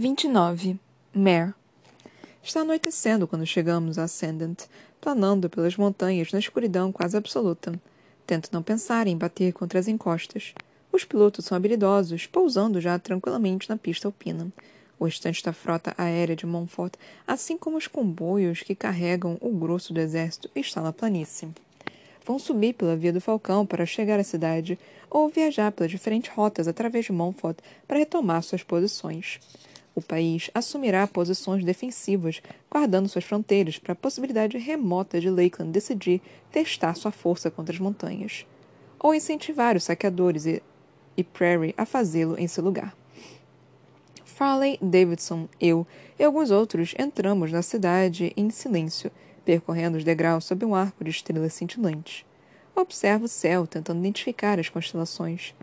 29. Mare. Está anoitecendo quando chegamos a Ascendant, planando pelas montanhas na escuridão quase absoluta. Tento não pensar em bater contra as encostas. Os pilotos são habilidosos, pousando já tranquilamente na pista alpina. O restante da frota aérea de Montfort, assim como os comboios que carregam o grosso do exército, está na planície. Vão subir pela Via do Falcão para chegar à cidade, ou viajar pelas diferentes rotas através de Montfort para retomar suas posições. O país assumirá posições defensivas, guardando suas fronteiras para a possibilidade remota de Lakeland decidir testar sua força contra as montanhas, ou incentivar os saqueadores e, e Prairie a fazê-lo em seu lugar. Farley, Davidson, eu e alguns outros entramos na cidade em silêncio, percorrendo os degraus sob um arco de estrelas cintilantes. Observo o céu, tentando identificar as constelações.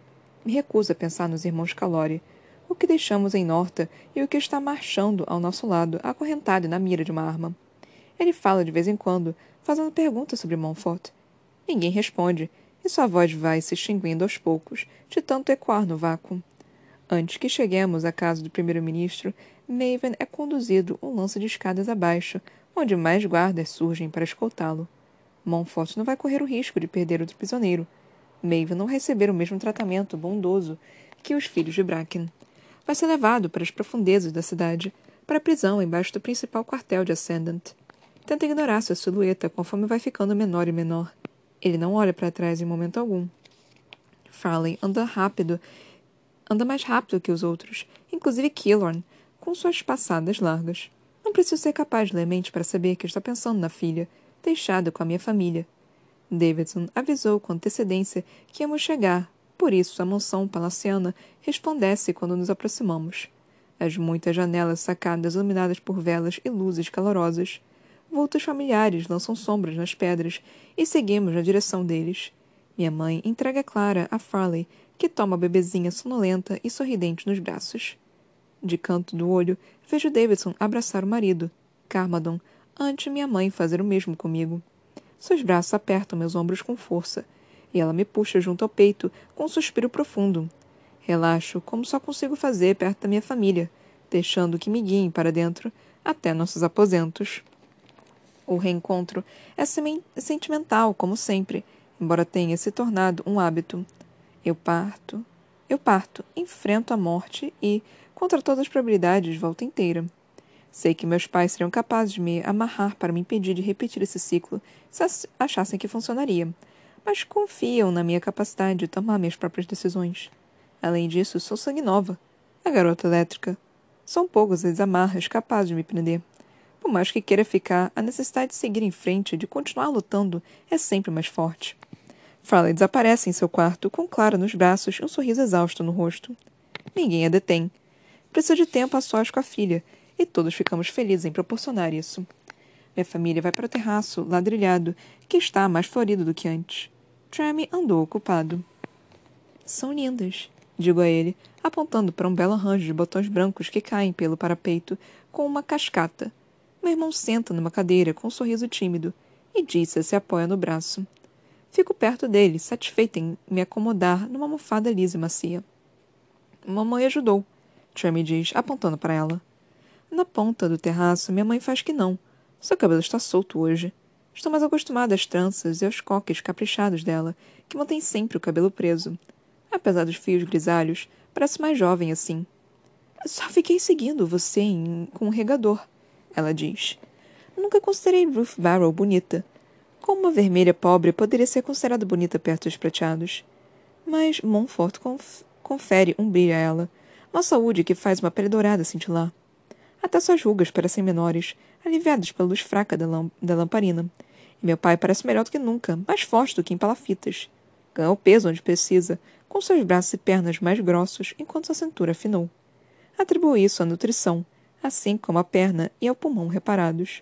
Me recuso a pensar nos irmãos Calori, o que deixamos em Norta e o que está marchando ao nosso lado, acorrentado na mira de uma arma. Ele fala de vez em quando, fazendo perguntas sobre Montfort. Ninguém responde, e sua voz vai se extinguindo aos poucos, de tanto ecoar no vácuo. Antes que cheguemos à casa do primeiro-ministro, Maven é conduzido um lance de escadas abaixo, onde mais guardas surgem para escoltá-lo. Montfort não vai correr o risco de perder outro prisioneiro. Maven não receber o mesmo tratamento bondoso que os filhos de Bracken vai ser levado para as profundezas da cidade, para a prisão embaixo do principal quartel de Ascendant. Tenta ignorar sua silhueta conforme vai ficando menor e menor. Ele não olha para trás em momento algum. Farley anda rápido, anda mais rápido que os outros, inclusive Killorn, com suas passadas largas. Não preciso ser capaz de ler mente para saber que está pensando na filha, deixada com a minha família. Davidson avisou com antecedência que íamos chegar, por isso, a mansão palaciana resplandece quando nos aproximamos. As muitas janelas sacadas iluminadas por velas e luzes calorosas. Vultos familiares lançam sombras nas pedras e seguimos na direção deles. Minha mãe entrega Clara a Farley, que toma a bebezinha sonolenta e sorridente nos braços. De canto do olho, vejo Davidson abraçar o marido, Carmadon, antes minha mãe fazer o mesmo comigo. Seus braços apertam meus ombros com força e ela me puxa junto ao peito com um suspiro profundo. Relaxo, como só consigo fazer perto da minha família, deixando que me guiem para dentro até nossos aposentos. O reencontro é sentimental, como sempre, embora tenha se tornado um hábito. Eu parto, eu parto, enfrento a morte e, contra todas as probabilidades, volto inteira. Sei que meus pais seriam capazes de me amarrar para me impedir de repetir esse ciclo se achassem que funcionaria mas confiam na minha capacidade de tomar minhas próprias decisões. Além disso, sou sangue nova, a garota elétrica. São poucas as amarras capazes de me prender. Por mais que queira ficar, a necessidade de seguir em frente, de continuar lutando, é sempre mais forte. Farley desaparece em seu quarto, com Clara nos braços e um sorriso exausto no rosto. Ninguém a detém. Precisa de tempo a sós com a filha, e todos ficamos felizes em proporcionar isso. Minha família vai para o terraço, ladrilhado, que está mais florido do que antes. Tramy andou ocupado. São lindas, digo a ele, apontando para um belo arranjo de botões brancos que caem pelo parapeito com uma cascata. Meu irmão senta numa cadeira com um sorriso tímido e Dissa se apoia no braço. Fico perto dele, satisfeita em me acomodar numa almofada lisa e macia. Mamãe ajudou, Tramy diz, apontando para ela. Na ponta do terraço, minha mãe faz que não. Seu cabelo está solto hoje. Estou mais acostumada às tranças e aos coques caprichados dela, que mantém sempre o cabelo preso. Apesar dos fios grisalhos, parece mais jovem assim. Só fiquei seguindo você em... com um regador, ela diz. Nunca considerei Ruth Barrow bonita. Como uma vermelha pobre poderia ser considerada bonita perto dos prateados. Mas Montfort conf... confere um brilho a ela, uma saúde que faz uma pele dourada cintilar. Até suas rugas parecem menores, aliviadas pela luz fraca da, lamp da lamparina. Meu pai parece melhor do que nunca, mais forte do que em palafitas. Ganhou peso onde precisa, com seus braços e pernas mais grossos, enquanto sua cintura afinou. Atribuo isso à nutrição, assim como à perna e ao pulmão reparados.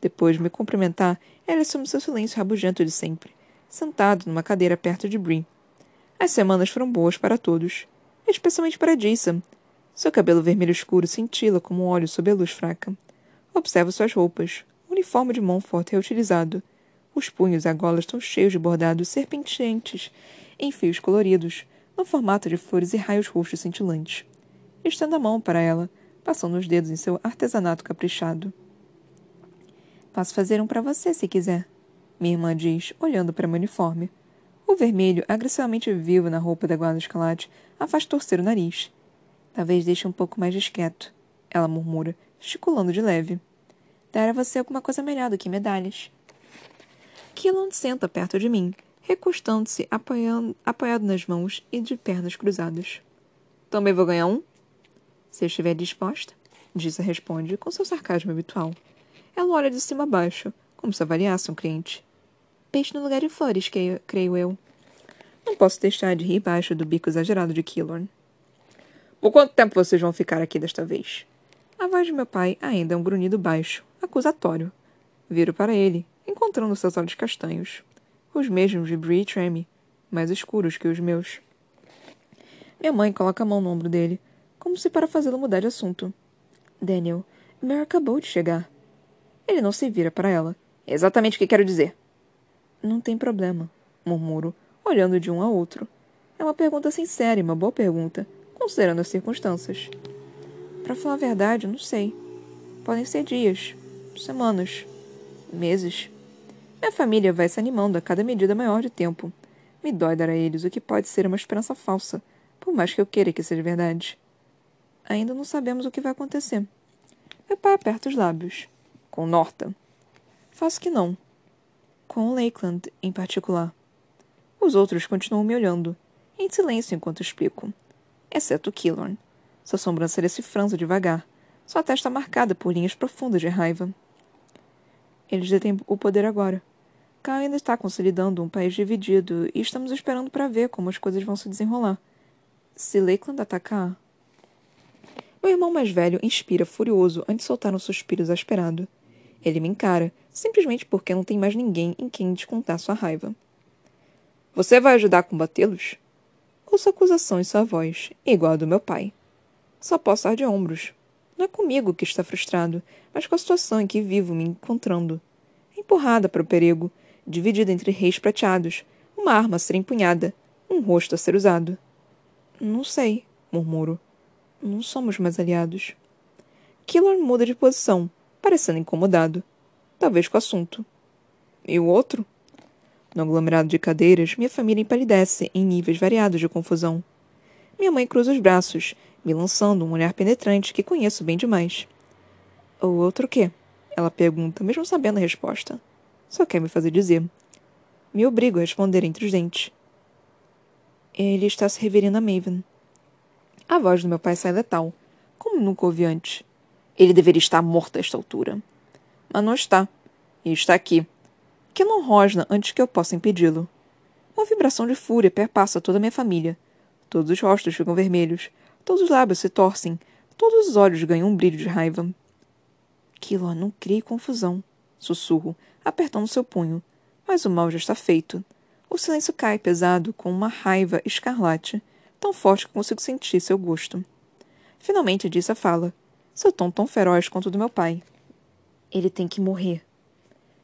Depois de me cumprimentar, ele assume seu silêncio rabugento de sempre, sentado numa cadeira perto de Brie. As semanas foram boas para todos, especialmente para Jason, seu cabelo vermelho escuro cintila como um óleo sob a luz fraca. Observo suas roupas. O uniforme de Montfort reutilizado. Os punhos e a gola estão cheios de bordados serpententes em fios coloridos, no formato de flores e raios roxos cintilantes. Estendo a mão para ela, passando os dedos em seu artesanato caprichado. Posso fazer um para você, se quiser, minha irmã diz, olhando para meu uniforme. O vermelho, agressivamente vivo na roupa da guarda escalate, a faz torcer o nariz. Talvez deixe um pouco mais discreto, ela murmura, gesticulando de leve. Dar a você alguma coisa melhor do que medalhas. Killan senta perto de mim, recostando-se, apoiado nas mãos e de pernas cruzadas. Também vou ganhar um? Se estiver disposta, Dissa responde com seu sarcasmo habitual. Ela olha de cima a baixo, como se avaliasse um cliente. Peixe no lugar de flores, que, creio eu. Não posso deixar de rir baixo do bico exagerado de Killorn. Por quanto tempo vocês vão ficar aqui desta vez? A voz de meu pai ainda é um grunhido baixo, acusatório. Viro para ele, encontrando seus olhos castanhos. Os mesmos de Brie Tremy, mais escuros que os meus. Minha mãe coloca a mão no ombro dele, como se para fazê-lo mudar de assunto. Daniel, Mary acabou de chegar. Ele não se vira para ela. Exatamente o que quero dizer. Não tem problema, murmuro, olhando de um a outro. É uma pergunta sincera e uma boa pergunta, considerando as circunstâncias. Para falar a verdade, não sei. Podem ser dias, semanas, meses. Minha família vai se animando a cada medida maior de tempo. Me dói dar a eles o que pode ser uma esperança falsa, por mais que eu queira que seja verdade. Ainda não sabemos o que vai acontecer. Meu pai aperta os lábios. Com Norta. Faço que não. Com Lakeland, em particular. Os outros continuam me olhando, em silêncio enquanto explico. Exceto Killorn. Sua sobrancelha se franza devagar, sua testa marcada por linhas profundas de raiva. Eles detêm o poder agora. Ainda está consolidando um país dividido e estamos esperando para ver como as coisas vão se desenrolar. Se Lakeland atacar. Meu irmão mais velho inspira furioso antes de soltar um suspiro exasperado. Ele me encara, simplesmente porque não tem mais ninguém em quem descontar sua raiva. Você vai ajudar a combatê-los? Ouço acusação em sua voz, igual a do meu pai. Só posso dar de ombros. Não é comigo que está frustrado, mas com a situação em que vivo me encontrando. Empurrada para o perigo, dividida entre reis prateados, uma arma a ser empunhada, um rosto a ser usado. Não sei, murmuro. Não somos mais aliados. Killor muda de posição, parecendo incomodado. Talvez com o assunto. E o outro? No aglomerado de cadeiras, minha família empalidece em níveis variados de confusão. Minha mãe cruza os braços, me lançando um olhar penetrante que conheço bem demais. O outro quê? Ela pergunta, mesmo sabendo a resposta. Só quer me fazer dizer. Me obrigo a responder entre os dentes. Ele está se referindo a Maven. A voz do meu pai sai letal, como nunca ouvi antes. Ele deveria estar morto a esta altura. Mas não está. E está aqui. Que não rosna antes que eu possa impedi-lo. Uma vibração de fúria perpassa toda a minha família. Todos os rostos ficam vermelhos. Todos os lábios se torcem. Todos os olhos ganham um brilho de raiva. Kilo, não crie confusão. Sussurro, apertando seu punho. Mas o mal já está feito. O silêncio cai pesado com uma raiva escarlate, tão forte que consigo sentir seu gosto. Finalmente disse a fala seu tom tão feroz quanto o do meu pai. Ele tem que morrer.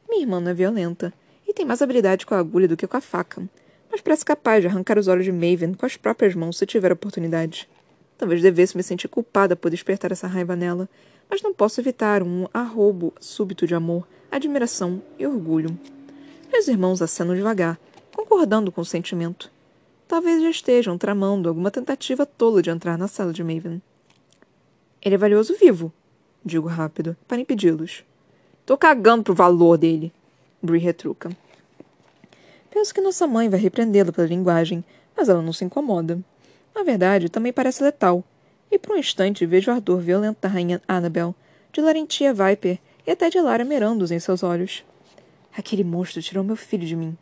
Minha irmã não é violenta e tem mais habilidade com a agulha do que com a faca, mas parece capaz de arrancar os olhos de Maven com as próprias mãos se tiver oportunidade. Talvez devesse me sentir culpada por despertar essa raiva nela, mas não posso evitar um arrobo súbito de amor, admiração e orgulho. Meus irmãos acenam devagar, concordando com o sentimento. Talvez já estejam tramando alguma tentativa tola de entrar na sala de Maven. Ele é valioso vivo, digo rápido, para impedi-los. Tô cagando pro valor dele, Brie retruca. Penso que nossa mãe vai repreendê-la pela linguagem, mas ela não se incomoda. Na verdade, também parece letal. E por um instante vejo o ardor violento da rainha Annabel, de Larentia Viper e até de Lara Merandos em seus olhos. Aquele monstro tirou meu filho de mim.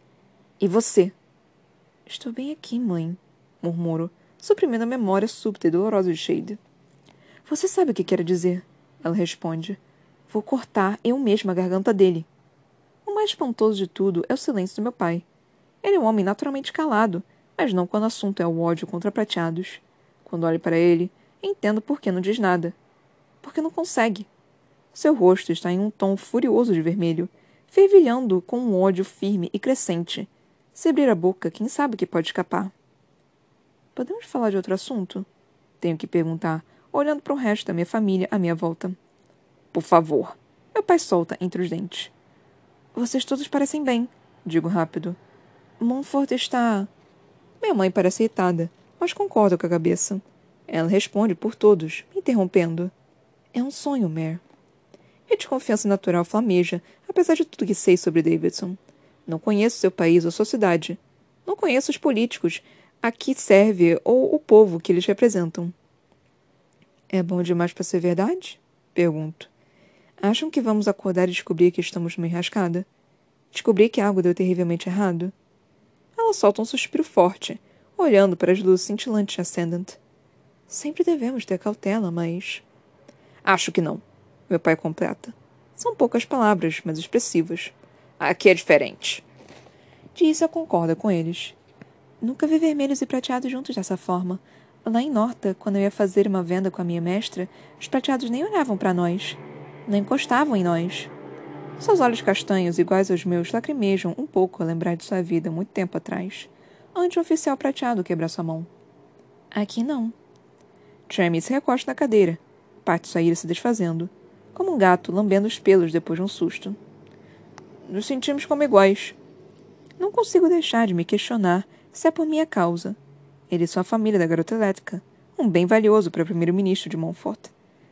E você? Estou bem aqui, mãe, murmuro, suprimindo a memória súbita e dolorosa de Shade. Você sabe o que quero dizer, ela responde. Vou cortar eu mesma a garganta dele. O mais espantoso de tudo é o silêncio do meu pai. Ele é um homem naturalmente calado, mas não quando o assunto é o ódio contra prateados. Quando olho para ele, entendo por que não diz nada. Porque não consegue. Seu rosto está em um tom furioso de vermelho, fervilhando com um ódio firme e crescente. Se abrir a boca, quem sabe que pode escapar? Podemos falar de outro assunto? Tenho que perguntar, olhando para o resto da minha família à minha volta. Por favor. Meu pai solta entre os dentes. Vocês todos parecem bem, digo rápido. Montfort está. Minha mãe parece irritada, mas concorda com a cabeça. Ela responde por todos, me interrompendo. É um sonho, Mare. Minha desconfiança natural flameja, apesar de tudo que sei sobre Davidson. Não conheço seu país ou sua cidade. Não conheço os políticos a que serve ou o povo que eles representam. É bom demais para ser verdade? Pergunto. Acham que vamos acordar e descobrir que estamos numa enrascada? Descobrir que algo deu terrivelmente errado? Ela solta um suspiro forte, olhando para as luzes cintilantes de Ascendant. Sempre devemos ter cautela, mas. Acho que não, meu pai completa. São poucas palavras, mas expressivas. Aqui é diferente. Disa concorda com eles. Nunca vi vermelhos e prateados juntos dessa forma. Lá em Norta, quando eu ia fazer uma venda com a minha mestra, os prateados nem olhavam para nós. Não encostavam em nós. Seus olhos castanhos, iguais aos meus, lacrimejam um pouco a lembrar de sua vida muito tempo atrás, antes o oficial prateado quebrar sua mão. Aqui não. Tremmy se recosta na cadeira, parte sua ira se desfazendo, como um gato lambendo os pelos depois de um susto. Nos sentimos como iguais. Não consigo deixar de me questionar se é por minha causa. Eles são a família da garota elétrica, um bem valioso para o primeiro-ministro de Montfort.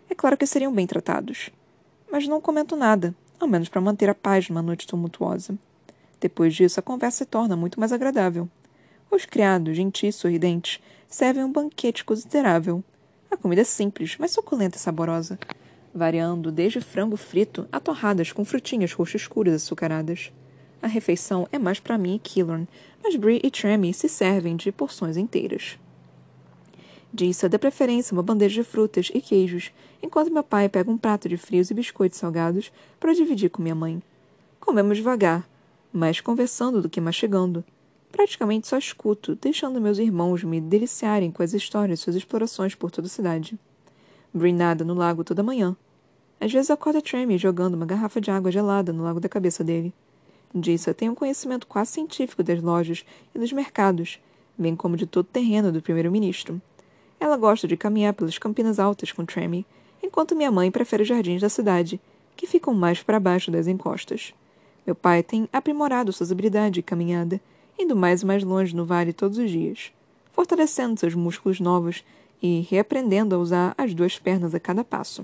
É claro que seriam bem tratados. Mas não comento nada, ao menos para manter a paz numa noite tumultuosa. Depois disso, a conversa se torna muito mais agradável. Os criados, gentis e sorridentes, servem um banquete considerável, a comida é simples, mas suculenta e saborosa, variando desde frango frito a torradas com frutinhas roxas escuras açucaradas. A refeição é mais para mim e Killorn, mas Brie e Tremmy se servem de porções inteiras. Dissa dá preferência uma bandeja de frutas e queijos, enquanto meu pai pega um prato de frios e biscoitos salgados para dividir com minha mãe. Comemos devagar, mais conversando do que mastigando, Praticamente só escuto, deixando meus irmãos me deliciarem com as histórias suas explorações por toda a cidade. Brin nada no lago toda manhã. Às vezes acorda Tremy jogando uma garrafa de água gelada no lago da cabeça dele. Dissa tem um conhecimento quase científico das lojas e dos mercados, bem como de todo o terreno do primeiro-ministro. Ela gosta de caminhar pelas campinas altas com Tremy, enquanto minha mãe prefere os jardins da cidade, que ficam mais para baixo das encostas. Meu pai tem aprimorado suas habilidades de caminhada indo mais e mais longe no vale todos os dias, fortalecendo seus músculos novos e reaprendendo a usar as duas pernas a cada passo.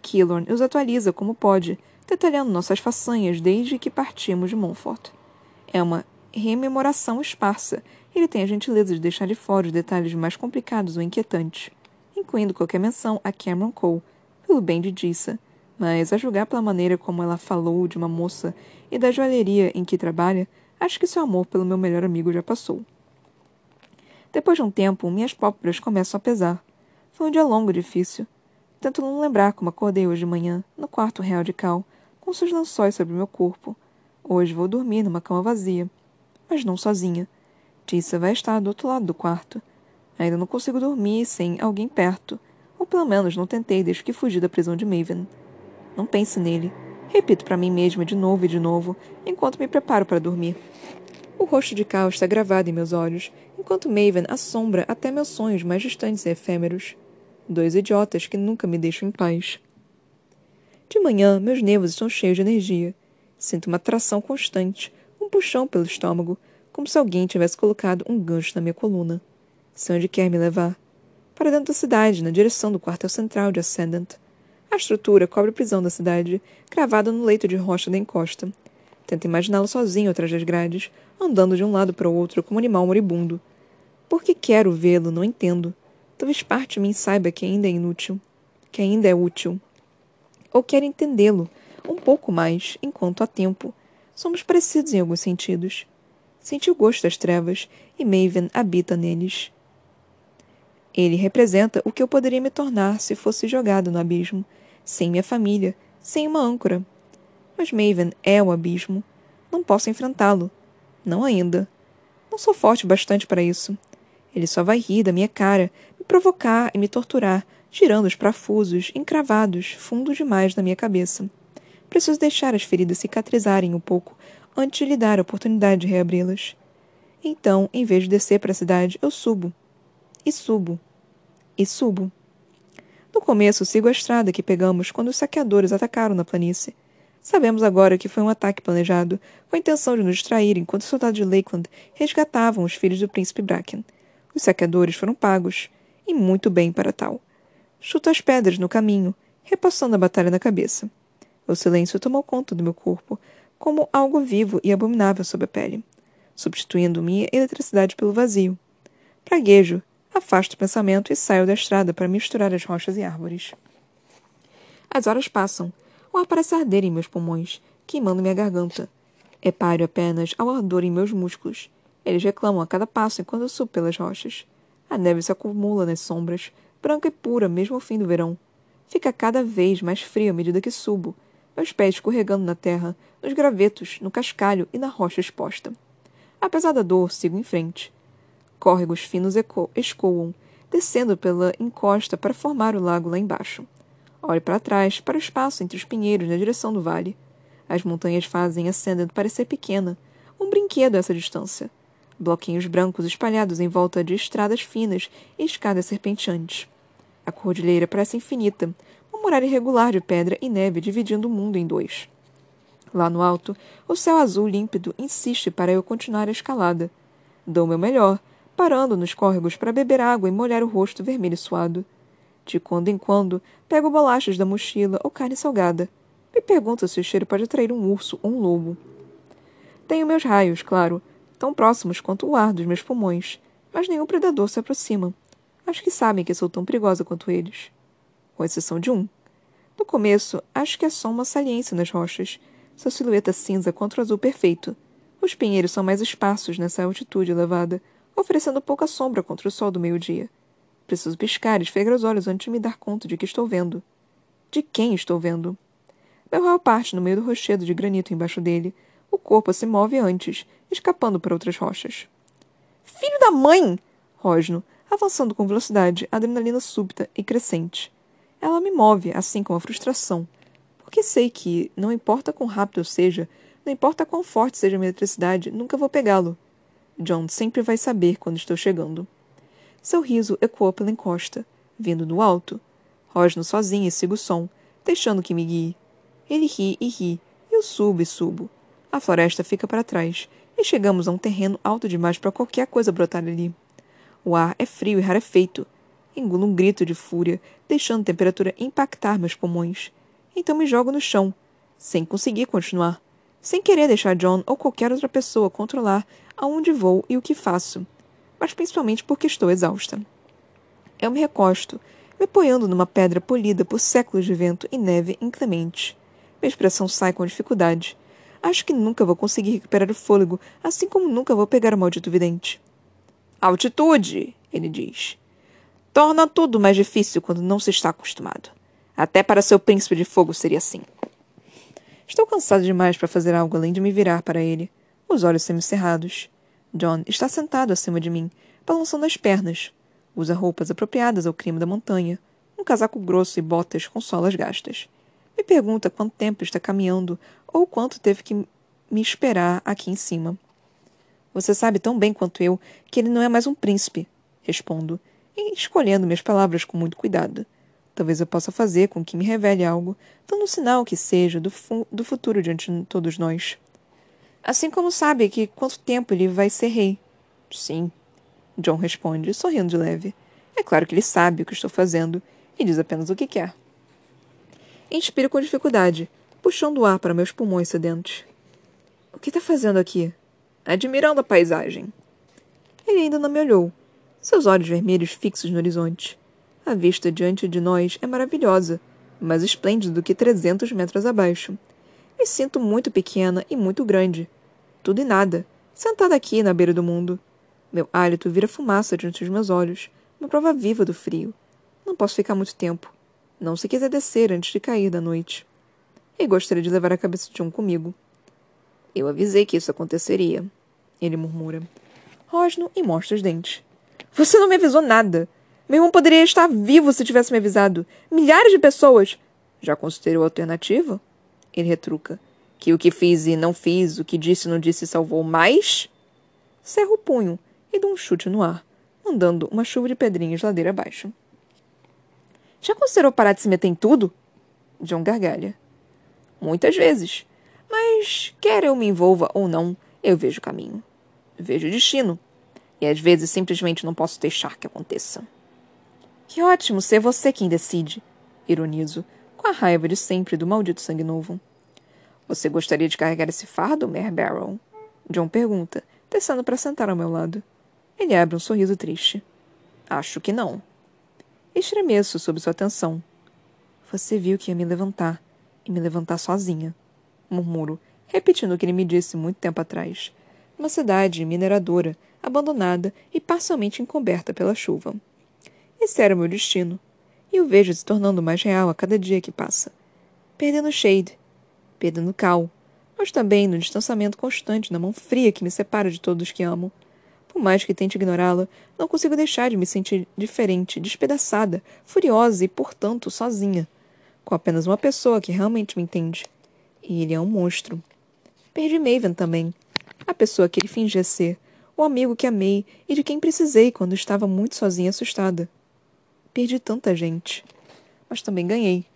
Killorn os atualiza como pode, detalhando nossas façanhas desde que partimos de Montfort. É uma rememoração esparsa, ele tem a gentileza de deixar de fora os detalhes mais complicados ou inquietantes, incluindo qualquer menção a Cameron Cole, pelo bem de Dissa, mas a julgar pela maneira como ela falou de uma moça e da joalheria em que trabalha, Acho que seu amor pelo meu melhor amigo já passou. Depois de um tempo, minhas pálpebras começam a pesar. Foi um dia longo e difícil. Tento não lembrar como acordei hoje de manhã, no quarto real de Cal, com seus lençóis sobre meu corpo. Hoje vou dormir numa cama vazia. Mas não sozinha. Tissa vai estar do outro lado do quarto. Ainda não consigo dormir sem alguém perto. Ou pelo menos não tentei desde que fugi da prisão de Maven. Não pense nele. Repito para mim mesma de novo e de novo, enquanto me preparo para dormir. O rosto de Cal está gravado em meus olhos, enquanto Maven assombra até meus sonhos mais distantes e efêmeros. Dois idiotas que nunca me deixam em paz. De manhã, meus nervos estão cheios de energia. Sinto uma atração constante, um puxão pelo estômago, como se alguém tivesse colocado um gancho na minha coluna. Sei onde quer me levar. Para dentro da cidade, na direção do quartel central de Ascendant. A estrutura cobre a prisão da cidade, cravada no leito de rocha da encosta. Tento imaginá-lo sozinho atrás das grades, andando de um lado para o outro como um animal moribundo. Por que quero vê-lo, não entendo. Talvez parte de mim saiba que ainda é inútil, que ainda é útil. Ou quero entendê-lo, um pouco mais, enquanto há tempo. Somos parecidos em alguns sentidos. Senti o gosto das trevas, e Maven habita neles. Ele representa o que eu poderia me tornar se fosse jogado no abismo, sem minha família, sem uma âncora. Mas Maven é o abismo. Não posso enfrentá-lo. Não ainda. Não sou forte bastante para isso. Ele só vai rir da minha cara, me provocar e me torturar, girando os parafusos, encravados, fundo demais na minha cabeça. Preciso deixar as feridas cicatrizarem um pouco antes de lhe dar a oportunidade de reabri-las. Então, em vez de descer para a cidade, eu subo. E subo. E subo. No começo, sigo a estrada que pegamos quando os saqueadores atacaram na planície. Sabemos agora que foi um ataque planejado, com a intenção de nos distrair enquanto os soldados de Lakeland resgatavam os filhos do príncipe Bracken. Os saqueadores foram pagos, e muito bem para tal. Chuto as pedras no caminho, repassando a batalha na cabeça. O silêncio tomou conta do meu corpo, como algo vivo e abominável sob a pele, substituindo minha eletricidade pelo vazio. Praguejo, afasto o pensamento e saio da estrada para misturar as rochas e árvores. As horas passam. O ar parece arder em meus pulmões, queimando minha garganta. É páreo apenas ao ardor em meus músculos. Eles reclamam a cada passo enquanto eu subo pelas rochas. A neve se acumula nas sombras, branca e pura mesmo ao fim do verão. Fica cada vez mais frio à medida que subo, meus pés escorregando na terra, nos gravetos, no cascalho e na rocha exposta. Apesar da dor, sigo em frente. Córregos finos escoam, descendo pela encosta para formar o lago lá embaixo. Olho para trás, para o espaço entre os pinheiros na direção do vale. As montanhas fazem a Ascendant parecer pequena, um brinquedo a essa distância. Bloquinhos brancos espalhados em volta de estradas finas e escadas serpenteantes. A cordilheira parece infinita, uma muralha irregular de pedra e neve dividindo o mundo em dois. Lá no alto, o céu azul límpido insiste para eu continuar a escalada. Dou meu melhor, parando nos córregos para beber água e molhar o rosto vermelho suado. De quando em quando, pego bolachas da mochila ou carne salgada. Me pergunto se o cheiro pode atrair um urso ou um lobo. Tenho meus raios, claro, tão próximos quanto o ar dos meus pulmões, mas nenhum predador se aproxima. Acho que sabem que sou tão perigosa quanto eles. Com exceção de um. No começo, acho que é só uma saliência nas rochas, sua silhueta cinza contra o azul perfeito. Os pinheiros são mais esparsos nessa altitude elevada, oferecendo pouca sombra contra o sol do meio-dia. Preciso piscar e esfregar os olhos antes de me dar conta de que estou vendo. De quem estou vendo? Meu raio parte no meio do rochedo de granito embaixo dele. O corpo se move antes, escapando para outras rochas. Filho da mãe! Rosno, avançando com velocidade, adrenalina súbita e crescente. Ela me move, assim como a frustração. Porque sei que, não importa quão rápido eu seja, não importa quão forte seja a minha eletricidade, nunca vou pegá-lo. John sempre vai saber quando estou chegando. Seu riso ecoou pela encosta, vindo do alto. Rosno sozinho e sigo o som, deixando que me guie. Ele ri e ri, eu subo e subo. A floresta fica para trás, e chegamos a um terreno alto demais para qualquer coisa brotar ali. O ar é frio e rarefeito. Engulo um grito de fúria, deixando a temperatura impactar meus pulmões. Então me jogo no chão, sem conseguir continuar, sem querer deixar John ou qualquer outra pessoa controlar aonde vou e o que faço, mas principalmente porque estou exausta. Eu me recosto, me apoiando numa pedra polida por séculos de vento e neve inclemente. Minha expressão sai com dificuldade. Acho que nunca vou conseguir recuperar o fôlego, assim como nunca vou pegar o maldito vidente. Altitude, ele diz. Torna tudo mais difícil quando não se está acostumado. Até para seu príncipe de fogo seria assim. Estou cansado demais para fazer algo além de me virar para ele os olhos semicerrados. John está sentado acima de mim, balançando as pernas. Usa roupas apropriadas ao clima da montanha, um casaco grosso e botas com solas gastas. Me pergunta quanto tempo está caminhando ou quanto teve que me esperar aqui em cima. Você sabe tão bem quanto eu que ele não é mais um príncipe, respondo, escolhendo minhas palavras com muito cuidado. Talvez eu possa fazer com que me revele algo, dando um sinal que seja do, fu do futuro diante de todos nós. Assim como sabe que quanto tempo ele vai ser rei. Sim, John responde, sorrindo de leve. É claro que ele sabe o que estou fazendo e diz apenas o que quer. Inspiro com dificuldade, puxando o ar para meus pulmões sedentos. O que está fazendo aqui? Admirando a paisagem. Ele ainda não me olhou, seus olhos vermelhos fixos no horizonte. A vista diante de nós é maravilhosa, mais esplêndida do que trezentos metros abaixo. Me sinto muito pequena e muito grande, tudo e nada, sentada aqui na beira do mundo. Meu hálito vira fumaça diante dos meus olhos, uma prova viva do frio. Não posso ficar muito tempo. Não se quiser descer antes de cair da noite. E gostaria de levar a cabeça de um comigo. Eu avisei que isso aconteceria, ele murmura. Rosno e mostra os dentes. Você não me avisou nada. Meu irmão poderia estar vivo se tivesse me avisado. Milhares de pessoas. Já considerou a alternativa? Ele retruca. Que o que fiz e não fiz, o que disse e não disse salvou mais? Cerro o punho e dou um chute no ar, mandando uma chuva de pedrinhas ladeira abaixo. Já considerou parar de se meter em tudo? John gargalha. Muitas vezes. Mas, quer eu me envolva ou não, eu vejo o caminho. Vejo o destino. E às vezes simplesmente não posso deixar que aconteça. Que ótimo ser você quem decide, ironizo, com a raiva de sempre do maldito sangue novo. Você gostaria de carregar esse fardo, Mare Barrow? John pergunta, descendo para sentar ao meu lado. Ele abre um sorriso triste. Acho que não. Estremeço sob sua atenção. Você viu que ia me levantar, e me levantar sozinha. Murmuro, repetindo o que ele me disse muito tempo atrás. Uma cidade mineradora, abandonada e parcialmente encoberta pela chuva. Esse era o meu destino, e o vejo se tornando mais real a cada dia que passa. Perdendo Shade, perdendo Cal, mas também no distanciamento constante na mão fria que me separa de todos que amo. Por mais que tente ignorá-la, não consigo deixar de me sentir diferente, despedaçada, furiosa e, portanto, sozinha, com apenas uma pessoa que realmente me entende. E ele é um monstro. Perdi Maven também, a pessoa que ele fingia ser, o amigo que amei e de quem precisei quando estava muito sozinha e assustada. Perdi tanta gente. Mas também ganhei.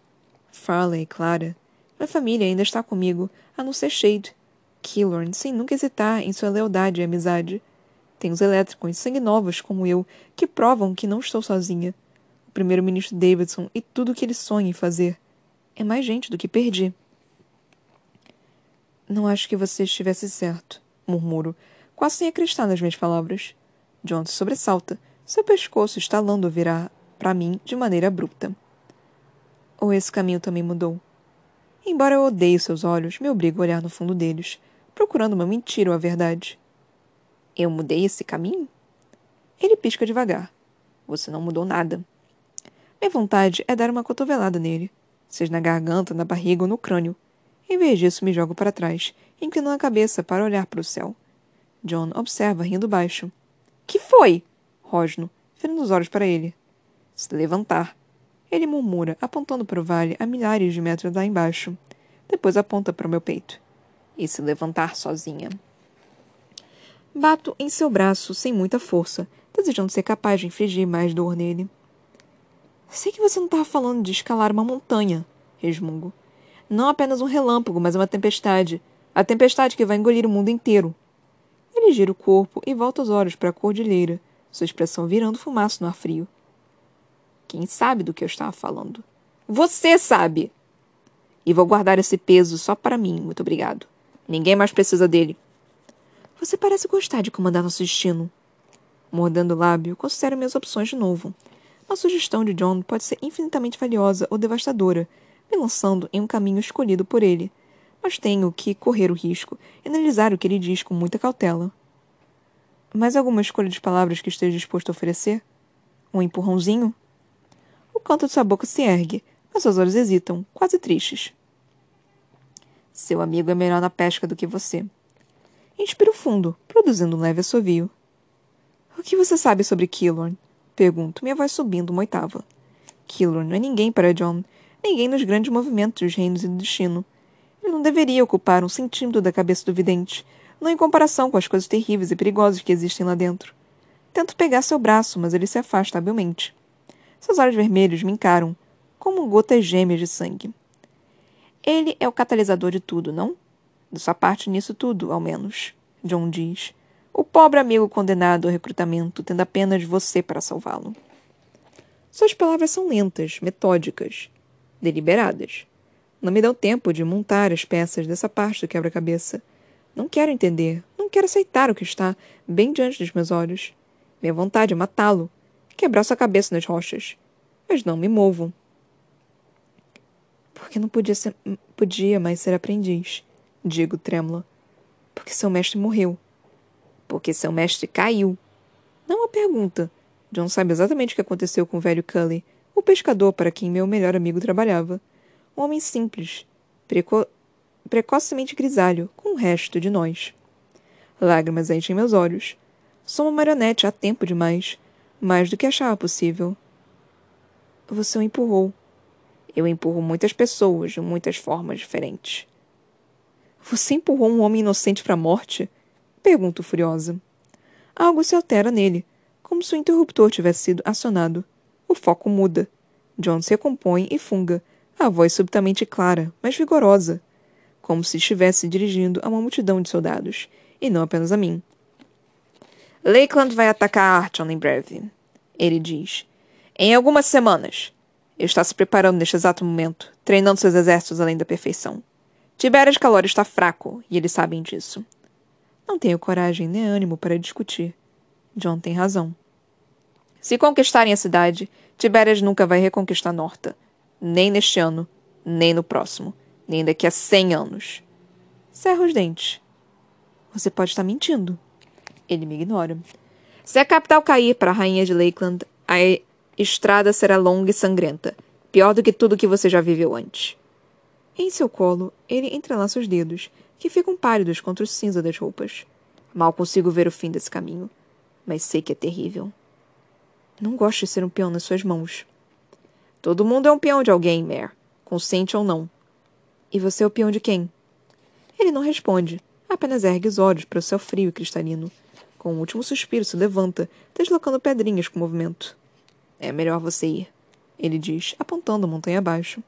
Farley, Clara. Minha família ainda está comigo, a não ser Shade. Killorn, sem nunca hesitar em sua lealdade e amizade. Tem os elétricos, sangue novos como eu, que provam que não estou sozinha. O primeiro-ministro Davidson e tudo o que ele sonha em fazer. É mais gente do que perdi. Não acho que você estivesse certo, murmuro, quase sem acreditar nas minhas palavras. John se sobressalta, seu pescoço estalando virar para mim de maneira abrupta. Ou esse caminho também mudou? Embora eu odeie seus olhos, me obrigo a olhar no fundo deles, procurando uma mentira ou a verdade. Eu mudei esse caminho? Ele pisca devagar. Você não mudou nada. Minha vontade é dar uma cotovelada nele, seja na garganta, na barriga ou no crânio. Em vez disso, me jogo para trás, inclinando a cabeça para olhar para o céu. John observa, rindo baixo. Que foi? Rosno, virando os olhos para ele. Se levantar. Ele murmura, apontando para o vale a milhares de metros lá embaixo. Depois aponta para o meu peito. E se levantar sozinha. Bato em seu braço sem muita força, desejando ser capaz de infligir mais dor nele. Sei que você não estava falando de escalar uma montanha, resmungo. Não apenas um relâmpago, mas uma tempestade. A tempestade que vai engolir o mundo inteiro. Ele gira o corpo e volta os olhos para a cordilheira, sua expressão virando fumaça no ar frio. Quem sabe do que eu estava falando? Você sabe! E vou guardar esse peso só para mim, muito obrigado. Ninguém mais precisa dele. Você parece gostar de comandar nosso destino. Mordendo o lábio, considero minhas opções de novo. Uma sugestão de John pode ser infinitamente valiosa ou devastadora, me lançando em um caminho escolhido por ele, mas tenho que correr o risco e analisar o que ele diz com muita cautela. Mais alguma escolha de palavras que esteja disposto a oferecer? Um empurrãozinho? Canto de sua boca se ergue, mas seus olhos hesitam, quase tristes. Seu amigo é melhor na pesca do que você. Inspiro fundo, produzindo um leve assovio. O que você sabe sobre Killorn? Pergunto, minha voz subindo uma oitava. Killorn não é ninguém para John, ninguém nos grandes movimentos dos reinos e do destino. Ele não deveria ocupar um centímetro da cabeça do vidente, não em comparação com as coisas terríveis e perigosas que existem lá dentro. Tento pegar seu braço, mas ele se afasta habilmente. Seus olhos vermelhos me encaram, como gotas gêmeas de sangue. Ele é o catalisador de tudo, não? De sua parte nisso tudo, ao menos, John diz. O pobre amigo condenado ao recrutamento, tendo apenas você para salvá-lo. Suas palavras são lentas, metódicas, deliberadas. Não me dão tempo de montar as peças dessa parte do quebra-cabeça. Não quero entender, não quero aceitar o que está bem diante dos meus olhos. Minha vontade é matá-lo, quebrar sua cabeça nas rochas. Mas não me movo. Porque não podia, ser, podia mais ser aprendiz, digo trêmula. Porque seu mestre morreu. Porque seu mestre caiu. Não uma pergunta. John sabe exatamente o que aconteceu com o velho Cully, o pescador para quem meu melhor amigo trabalhava. Um homem simples, preco precocemente grisalho, com o resto de nós. Lágrimas enchem meus olhos. Sou uma marionete há tempo demais, mais do que achava possível. Você o empurrou. Eu empurro muitas pessoas de muitas formas diferentes. Você empurrou um homem inocente para a morte? Pergunto furiosa. Algo se altera nele, como se o interruptor tivesse sido acionado. O foco muda. John se recompõe e funga, a voz subitamente clara, mas vigorosa, como se estivesse dirigindo a uma multidão de soldados, e não apenas a mim. Lakeland vai atacar Archon em breve, ele diz. Em algumas semanas. Ele está se preparando neste exato momento, treinando seus exércitos além da perfeição. Tiberias Calor está fraco, e eles sabem disso. Não tenho coragem nem ânimo para discutir. John tem razão. Se conquistarem a cidade, Tiberias nunca vai reconquistar Norta. Nem neste ano, nem no próximo, nem daqui a cem anos. Cerra os dentes. Você pode estar mentindo. Ele me ignora. Se a capital cair para a rainha de Lakeland, a estrada será longa e sangrenta, pior do que tudo que você já viveu antes. Em seu colo, ele entrelaça os dedos, que ficam pálidos contra o cinza das roupas. Mal consigo ver o fim desse caminho, mas sei que é terrível. Não gosto de ser um peão nas suas mãos. Todo mundo é um peão de alguém, Mare, consciente ou não. E você é o peão de quem? Ele não responde, apenas ergue os olhos para o céu frio e cristalino. Com um último suspiro, se levanta, deslocando pedrinhas com o movimento. É melhor você ir, ele diz, apontando montanha abaixo.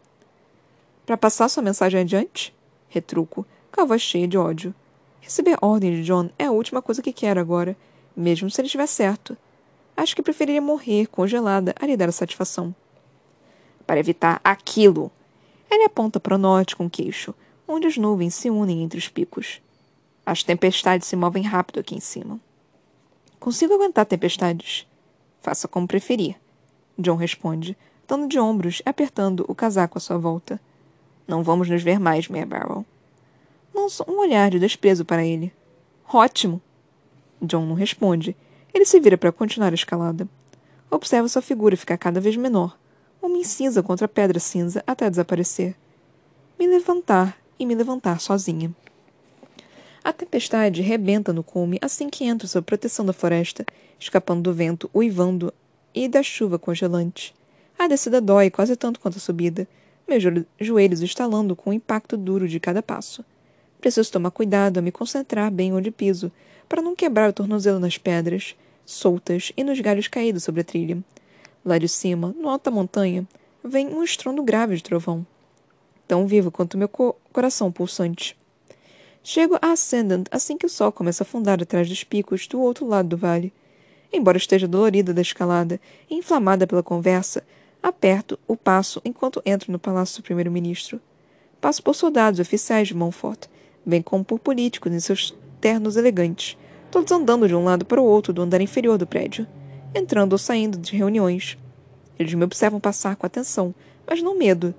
Para passar sua mensagem adiante? Retruco, com a voz cheia de ódio. Receber ordem de John é a última coisa que quero agora, mesmo se ele estiver certo. Acho que preferiria morrer congelada a lhe dar a satisfação. Para evitar aquilo, ele aponta para o norte com o queixo, onde as nuvens se unem entre os picos. As tempestades se movem rápido aqui em cima. Consigo aguentar tempestades. Faça como preferir. John responde, dando de ombros e apertando o casaco à sua volta. Não vamos nos ver mais, Mare Barrel. Lanço um olhar de desprezo para ele. Ótimo! John não responde. Ele se vira para continuar a escalada. Observa sua figura ficar cada vez menor, uma incisa contra a pedra cinza até desaparecer. Me levantar e me levantar sozinha. A tempestade rebenta no cume assim que entra sob proteção da floresta, escapando do vento, uivando e da chuva congelante. A descida dói quase tanto quanto a subida, meus joelhos estalando com o impacto duro de cada passo. Preciso tomar cuidado a me concentrar bem onde piso, para não quebrar o tornozelo nas pedras, soltas e nos galhos caídos sobre a trilha. Lá de cima, no alto da montanha, vem um estrondo grave de trovão. Tão vivo quanto meu co coração pulsante. Chego a Ascendant assim que o sol começa a afundar atrás dos picos do outro lado do vale. Embora esteja dolorida da escalada e inflamada pela conversa, aperto o passo enquanto entro no palácio do primeiro-ministro. Passo por soldados oficiais de Montfort, bem como por políticos em seus ternos elegantes, todos andando de um lado para o outro do andar inferior do prédio, entrando ou saindo de reuniões. Eles me observam passar com atenção, mas não medo.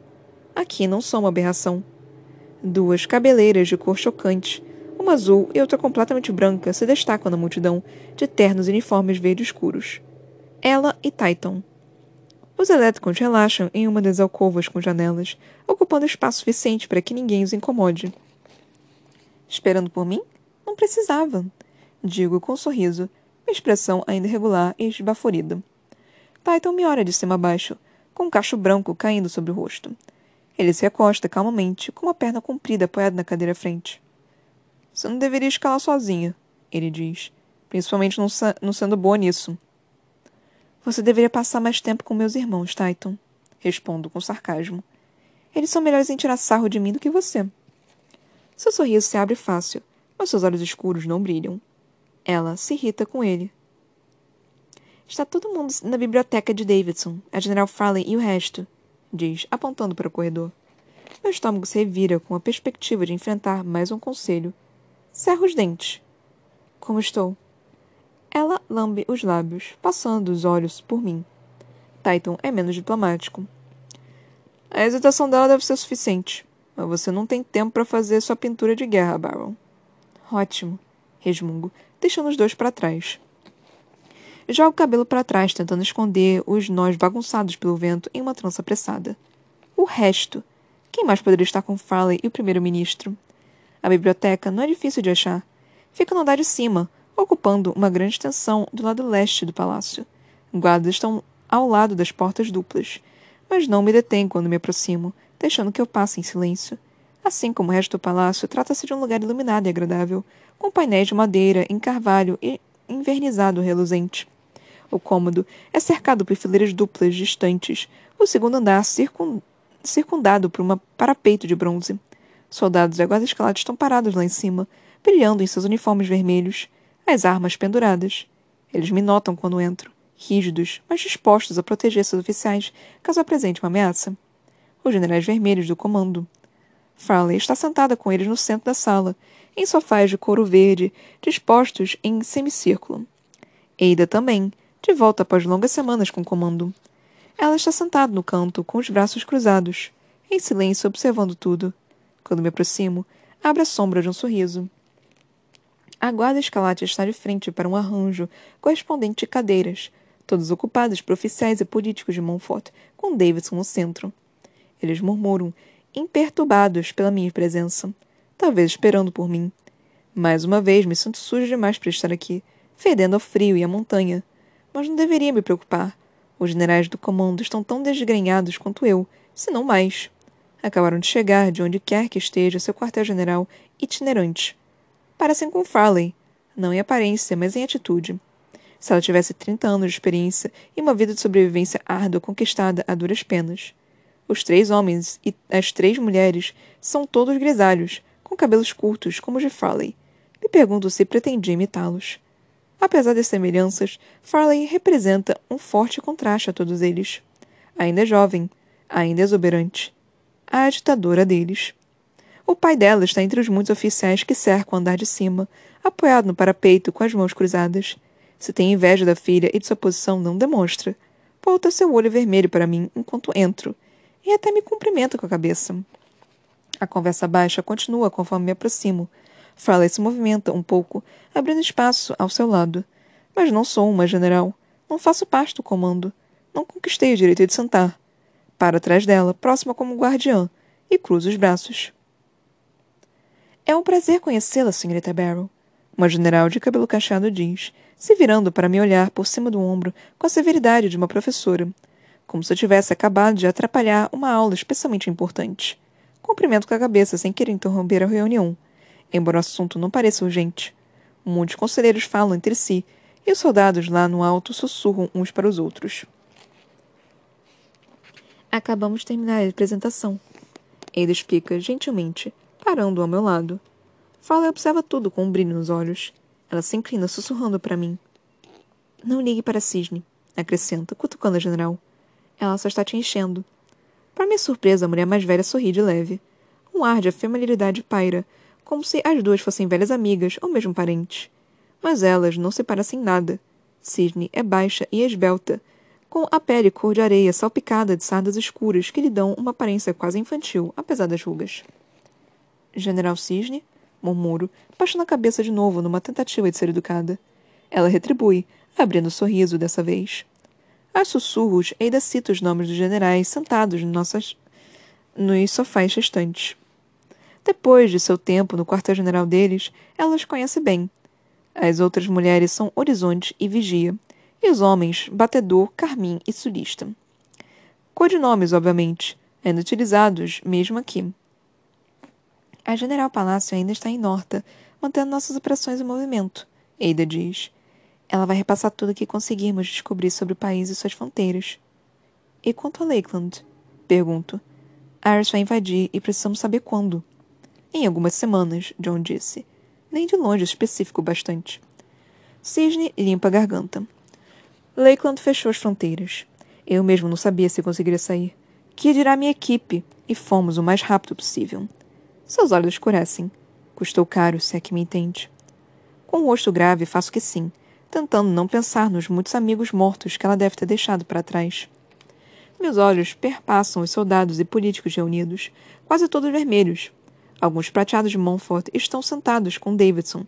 Aqui não sou uma aberração. Duas cabeleiras de cor chocante, uma azul e outra completamente branca, se destacam na multidão de ternos e uniformes verde escuros. Ela e Titan. Os elétricos relaxam em uma das alcovas com janelas, ocupando espaço suficiente para que ninguém os incomode. Esperando por mim? Não precisava. Digo com um sorriso, minha expressão ainda irregular e esbaforida. Titan me olha de cima a baixo, com um cacho branco caindo sobre o rosto. Ele se acosta calmamente, com uma perna comprida apoiada na cadeira à frente. Você não deveria escalar sozinha, ele diz, principalmente não, não sendo boa nisso. Você deveria passar mais tempo com meus irmãos, Titan, respondo com sarcasmo. Eles são melhores em tirar sarro de mim do que você. Seu sorriso se abre fácil, mas seus olhos escuros não brilham. Ela se irrita com ele. Está todo mundo na biblioteca de Davidson, a General Farley e o resto, diz, apontando para o corredor. Meu estômago se revira com a perspectiva de enfrentar mais um conselho Cerra os dentes. Como estou? Ela lambe os lábios, passando os olhos por mim. Titan é menos diplomático. A hesitação dela deve ser suficiente, mas você não tem tempo para fazer sua pintura de guerra, Baron. Ótimo, resmungo, deixando os dois para trás. Jogo o cabelo para trás, tentando esconder os nós bagunçados pelo vento em uma trança apressada. O resto. Quem mais poderia estar com Farley e o primeiro-ministro? A biblioteca não é difícil de achar. Fica no andar de cima, ocupando uma grande extensão do lado leste do palácio. Guardas estão ao lado das portas duplas, mas não me detêm quando me aproximo, deixando que eu passe em silêncio. Assim como o resto do palácio, trata-se de um lugar iluminado e agradável, com painéis de madeira em carvalho e invernizado reluzente. O cômodo é cercado por fileiras duplas distantes, O segundo andar circun... circundado por um parapeito de bronze. Soldados da guarda escalada estão parados lá em cima, brilhando em seus uniformes vermelhos, as armas penduradas. Eles me notam quando entro, rígidos, mas dispostos a proteger seus oficiais caso apresente uma ameaça. Os generais vermelhos do comando. Farley está sentada com eles no centro da sala, em sofás de couro verde, dispostos em semicírculo. Ada também, de volta após longas semanas com o comando. Ela está sentada no canto, com os braços cruzados, em silêncio, observando tudo. Quando me aproximo, abre a sombra de um sorriso. A guarda escalate está de frente para um arranjo correspondente de cadeiras, todas ocupadas por oficiais e políticos de Montfort, com Davidson no centro. Eles murmuram, imperturbados pela minha presença, talvez esperando por mim. Mais uma vez me sinto sujo demais para estar aqui, fedendo ao frio e à montanha. Mas não deveria me preocupar. Os generais do comando estão tão desgrenhados quanto eu, se não mais. Acabaram de chegar de onde quer que esteja seu quartel-general itinerante. Parecem com Farley, não em aparência, mas em atitude. Se ela tivesse 30 anos de experiência e uma vida de sobrevivência árdua conquistada a duras penas. Os três homens e as três mulheres são todos grisalhos, com cabelos curtos, como os de Farley. Me pergunto se pretendia imitá-los. Apesar das semelhanças, Farley representa um forte contraste a todos eles. Ainda é jovem, ainda exuberante. A ditadora deles. O pai dela está entre os muitos oficiais que cercam o andar de cima, apoiado no parapeito com as mãos cruzadas. Se tem inveja da filha e de sua posição, não demonstra. Volta seu olho vermelho para mim enquanto entro, e até me cumprimenta com a cabeça. A conversa baixa continua conforme me aproximo, Farley se movimenta um pouco, abrindo espaço ao seu lado. Mas não sou uma general. Não faço parte do comando. Não conquistei o direito de sentar. Para atrás dela, próxima como guardiã, e cruzo os braços. É um prazer conhecê-la, senhorita Barrow. Uma general de cabelo cacheado diz, se virando para me olhar por cima do ombro com a severidade de uma professora, como se eu tivesse acabado de atrapalhar uma aula especialmente importante. Cumprimento com a cabeça sem querer interromper a reunião, embora o assunto não pareça urgente. Muitos conselheiros falam entre si, e os soldados lá no alto sussurram uns para os outros. Acabamos de terminar a apresentação. Ele explica gentilmente, parando ao meu lado. Fala e observa tudo com um brilho nos olhos. Ela se inclina sussurrando para mim. Não ligue para Cisne, acrescenta, cutucando a general. Ela só está te enchendo. Para minha surpresa, a mulher mais velha sorri de leve. Um ar de familiaridade paira, como se as duas fossem velhas amigas ou mesmo parentes. Mas elas não se parecem nada. Sidney é baixa e esbelta, com a pele cor de areia salpicada de sardas escuras que lhe dão uma aparência quase infantil, apesar das rugas. General Cisne? murmuro, baixando a cabeça de novo numa tentativa de ser educada. Ela retribui, abrindo um sorriso dessa vez. Aos sussurros, Ada cita os nomes dos generais sentados nossas... nos sofás restantes. Depois de seu tempo no quartel-general deles, ela os conhece bem. As outras mulheres são Horizonte e Vigia, e os homens Batedor, Carmim e Sulista. Codinomes, obviamente, ainda utilizados mesmo aqui. A General Palácio ainda está em Norta, mantendo nossas operações em movimento, Eida diz. Ela vai repassar tudo o que conseguirmos descobrir sobre o país e suas fronteiras. E quanto a Lakeland? Pergunto. Iris vai invadir e precisamos saber quando. Em algumas semanas, John disse. Nem de longe específico bastante. Cisne limpa a garganta. Lakeland fechou as fronteiras. Eu mesmo não sabia se conseguiria sair. Que dirá minha equipe? E fomos o mais rápido possível. Seus olhos escurecem. Custou caro, se é que me entende. Com o rosto grave, faço que sim, tentando não pensar nos muitos amigos mortos que ela deve ter deixado para trás. Meus olhos perpassam os soldados e políticos reunidos, quase todos vermelhos, Alguns prateados de Montfort estão sentados com Davidson,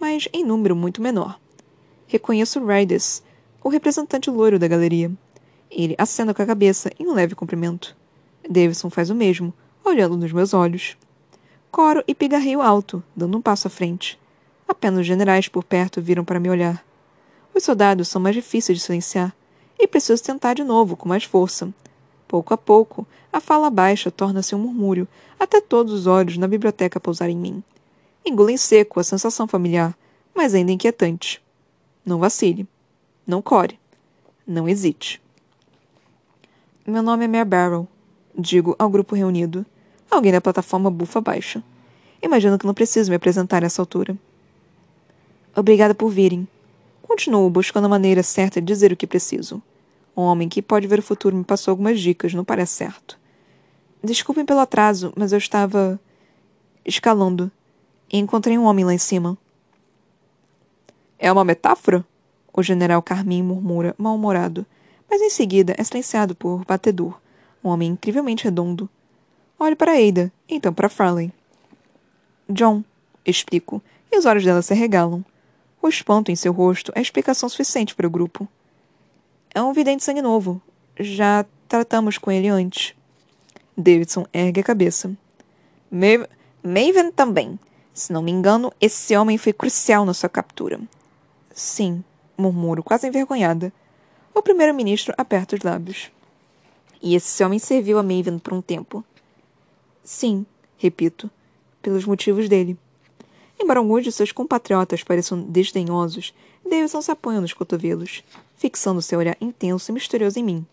mas em número muito menor. Reconheço Riders, o representante loiro da galeria. Ele acena com a cabeça em um leve cumprimento. Davidson faz o mesmo, olhando nos meus olhos. Coro e pigarreio alto, dando um passo à frente. Apenas os generais por perto viram para me olhar. Os soldados são mais difíceis de silenciar, e preciso tentar de novo com mais força, Pouco a pouco, a fala baixa torna-se um murmúrio, até todos os olhos na biblioteca pousarem em mim. Engulo em seco a sensação familiar, mas ainda inquietante. Não vacile. Não core. Não hesite. Meu nome é Mare Barrow, digo ao grupo reunido. Alguém da plataforma bufa abaixo. Imagino que não preciso me apresentar a essa altura. Obrigada por virem. Continuo buscando a maneira certa de dizer o que preciso. Um homem que pode ver o futuro me passou algumas dicas, não parece certo. Desculpem pelo atraso, mas eu estava. escalando. E encontrei um homem lá em cima. É uma metáfora? O general Carmin murmura, mal-humorado, mas em seguida é silenciado por Batedor, um homem incrivelmente redondo. Olho para Ada, então para Farley. John, explico, e os olhos dela se regalam. O espanto em seu rosto é explicação suficiente para o grupo. É um vidente sangue novo. Já tratamos com ele antes. Davidson ergue a cabeça. Maven também. Se não me engano, esse homem foi crucial na sua captura. Sim, murmuro, quase envergonhada. O primeiro-ministro aperta os lábios. E esse homem serviu a Maven por um tempo. Sim, repito, pelos motivos dele. Embora alguns de seus compatriotas pareçam desdenhosos, Davidson se apoia nos cotovelos, fixando seu olhar intenso e misterioso em mim.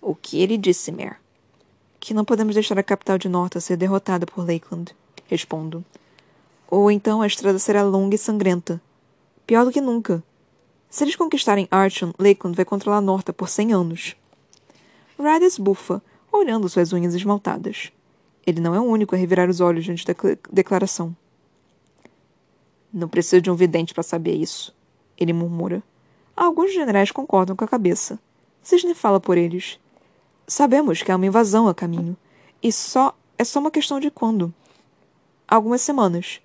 O que ele disse, Mare? Que não podemos deixar a capital de Norta ser derrotada por Lakeland, respondo. Ou então a estrada será longa e sangrenta. Pior do que nunca. Se eles conquistarem Archon, Lakeland vai controlar Norta por cem anos. Radis bufa, olhando suas unhas esmaltadas. Ele não é o único a revirar os olhos diante da declaração. Não preciso de um vidente para saber isso, ele murmura. Alguns generais concordam com a cabeça. Cisne fala por eles. Sabemos que há uma invasão a caminho. E só é só uma questão de quando. Algumas semanas.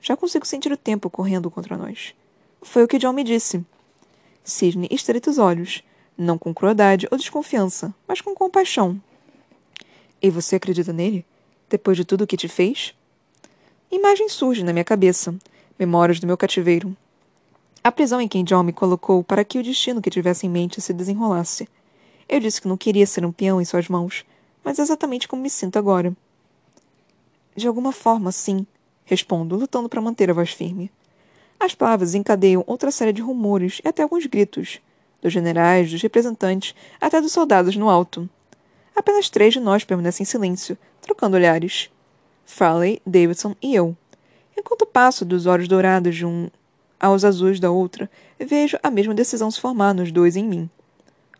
Já consigo sentir o tempo correndo contra nós. Foi o que John me disse. Cisne estreita os olhos, não com crueldade ou desconfiança, mas com compaixão. E você acredita nele? Depois de tudo o que te fez? Imagem surge na minha cabeça memórias do meu cativeiro. A prisão em que John me colocou para que o destino que tivesse em mente se desenrolasse. Eu disse que não queria ser um peão em suas mãos, mas exatamente como me sinto agora. De alguma forma, sim, respondo, lutando para manter a voz firme. As palavras encadeiam outra série de rumores e até alguns gritos, dos generais, dos representantes, até dos soldados no alto. Apenas três de nós permanecem em silêncio, trocando olhares. Farley, Davidson e eu. Enquanto passo dos olhos dourados de um aos azuis da outra, vejo a mesma decisão se formar nos dois em mim.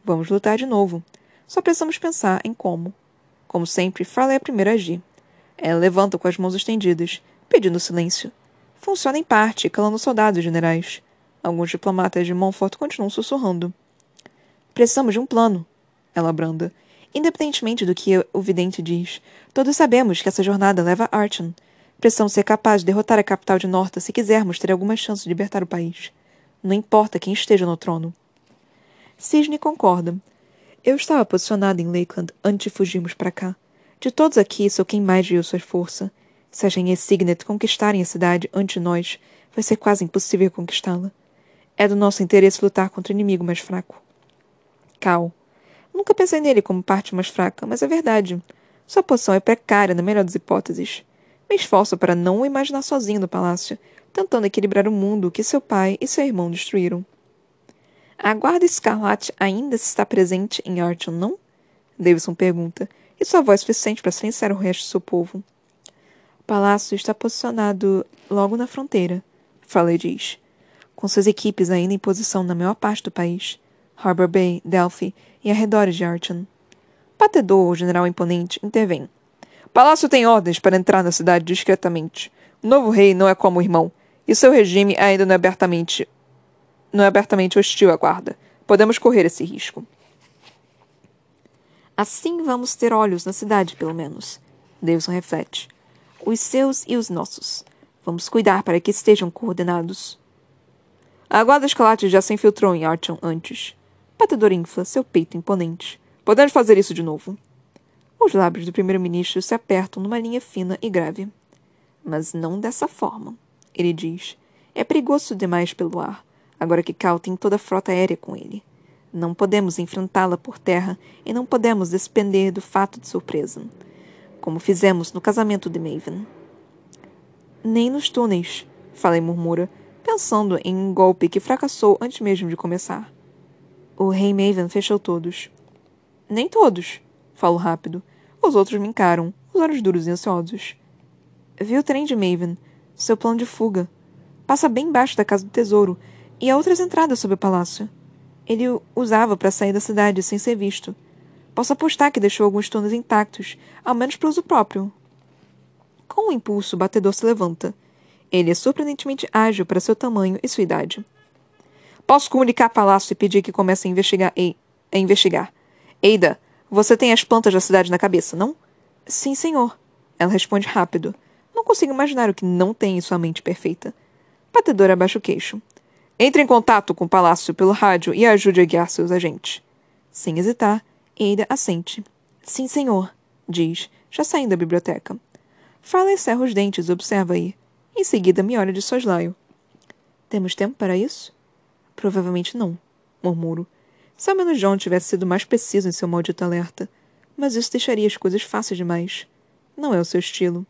Vamos lutar de novo. Só precisamos pensar em como. Como sempre, Farley é a primeira a agir. Ela levanta com as mãos estendidas, pedindo silêncio. Funciona em parte, calando soldados generais. Alguns diplomatas de Montfort continuam sussurrando. Precisamos de um plano, ela branda. Independentemente do que o vidente diz, todos sabemos que essa jornada leva a Archon, Precisamos ser capazes de derrotar a capital de Norta se quisermos ter alguma chance de libertar o país. Não importa quem esteja no trono. Cisne concorda. Eu estava posicionado em Lakeland antes de fugirmos para cá. De todos aqui, sou quem mais viu sua força. Se a Genie Signet conquistarem a cidade antes de nós, vai ser quase impossível conquistá-la. É do nosso interesse lutar contra o inimigo mais fraco. Cal. Nunca pensei nele como parte mais fraca, mas é verdade. Sua posição é precária na melhor das hipóteses. Me esforço para não o imaginar sozinho no palácio, tentando equilibrar o mundo que seu pai e seu irmão destruíram. A guarda escarlate ainda está presente em Archon, não? Davidson pergunta, e sua voz suficiente para silenciar o resto do seu povo. O palácio está posicionado logo na fronteira, Farley diz, com suas equipes ainda em posição na maior parte do país, Harbor Bay, Delphi e arredores de Archon. Patedor, o general imponente, intervém. Palácio tem ordens para entrar na cidade discretamente. O novo rei não é como o irmão, e seu regime ainda não é abertamente não é abertamente hostil à guarda. Podemos correr esse risco. Assim vamos ter olhos na cidade, pelo menos. Davidson reflete. Os seus e os nossos. Vamos cuidar para que estejam coordenados. A guarda escalate já se infiltrou em Archon antes. Batedor infla seu peito imponente. Podemos fazer isso de novo. Os lábios do primeiro-ministro se apertam numa linha fina e grave. Mas não dessa forma, ele diz. É perigoso demais pelo ar, agora que Cal tem toda a frota aérea com ele. Não podemos enfrentá-la por terra e não podemos despender do fato de surpresa, como fizemos no casamento de Maven. Nem nos túneis, Falei murmura, pensando em um golpe que fracassou antes mesmo de começar. O rei Maven fechou todos. Nem todos, Falo rápido. Os outros me encaram, os olhos duros e ansiosos. Vi o trem de Maven, seu plano de fuga. Passa bem embaixo da Casa do Tesouro e há outras entradas sob o palácio. Ele o usava para sair da cidade sem ser visto. Posso apostar que deixou alguns túneis intactos, ao menos para uso próprio. Com um impulso, o batedor se levanta. Ele é surpreendentemente ágil para seu tamanho e sua idade. Posso comunicar palácio e pedir que comece a investigar. E... a investigar. Eida, você tem as plantas da cidade na cabeça, não? Sim, senhor. Ela responde rápido. Não consigo imaginar o que não tem em sua mente perfeita. Batedor abaixa o queixo. Entre em contato com o palácio pelo rádio e ajude a guiar seus agentes. Sem hesitar, Ada assente. Sim, senhor, diz, já saindo da biblioteca. Farley cerra os dentes e observa aí. Em seguida, me olha de soslaio. Temos tempo para isso? Provavelmente não, murmuro. Se ao menos John tivesse sido mais preciso em seu maldito alerta. Mas isso deixaria as coisas fáceis demais. Não é o seu estilo.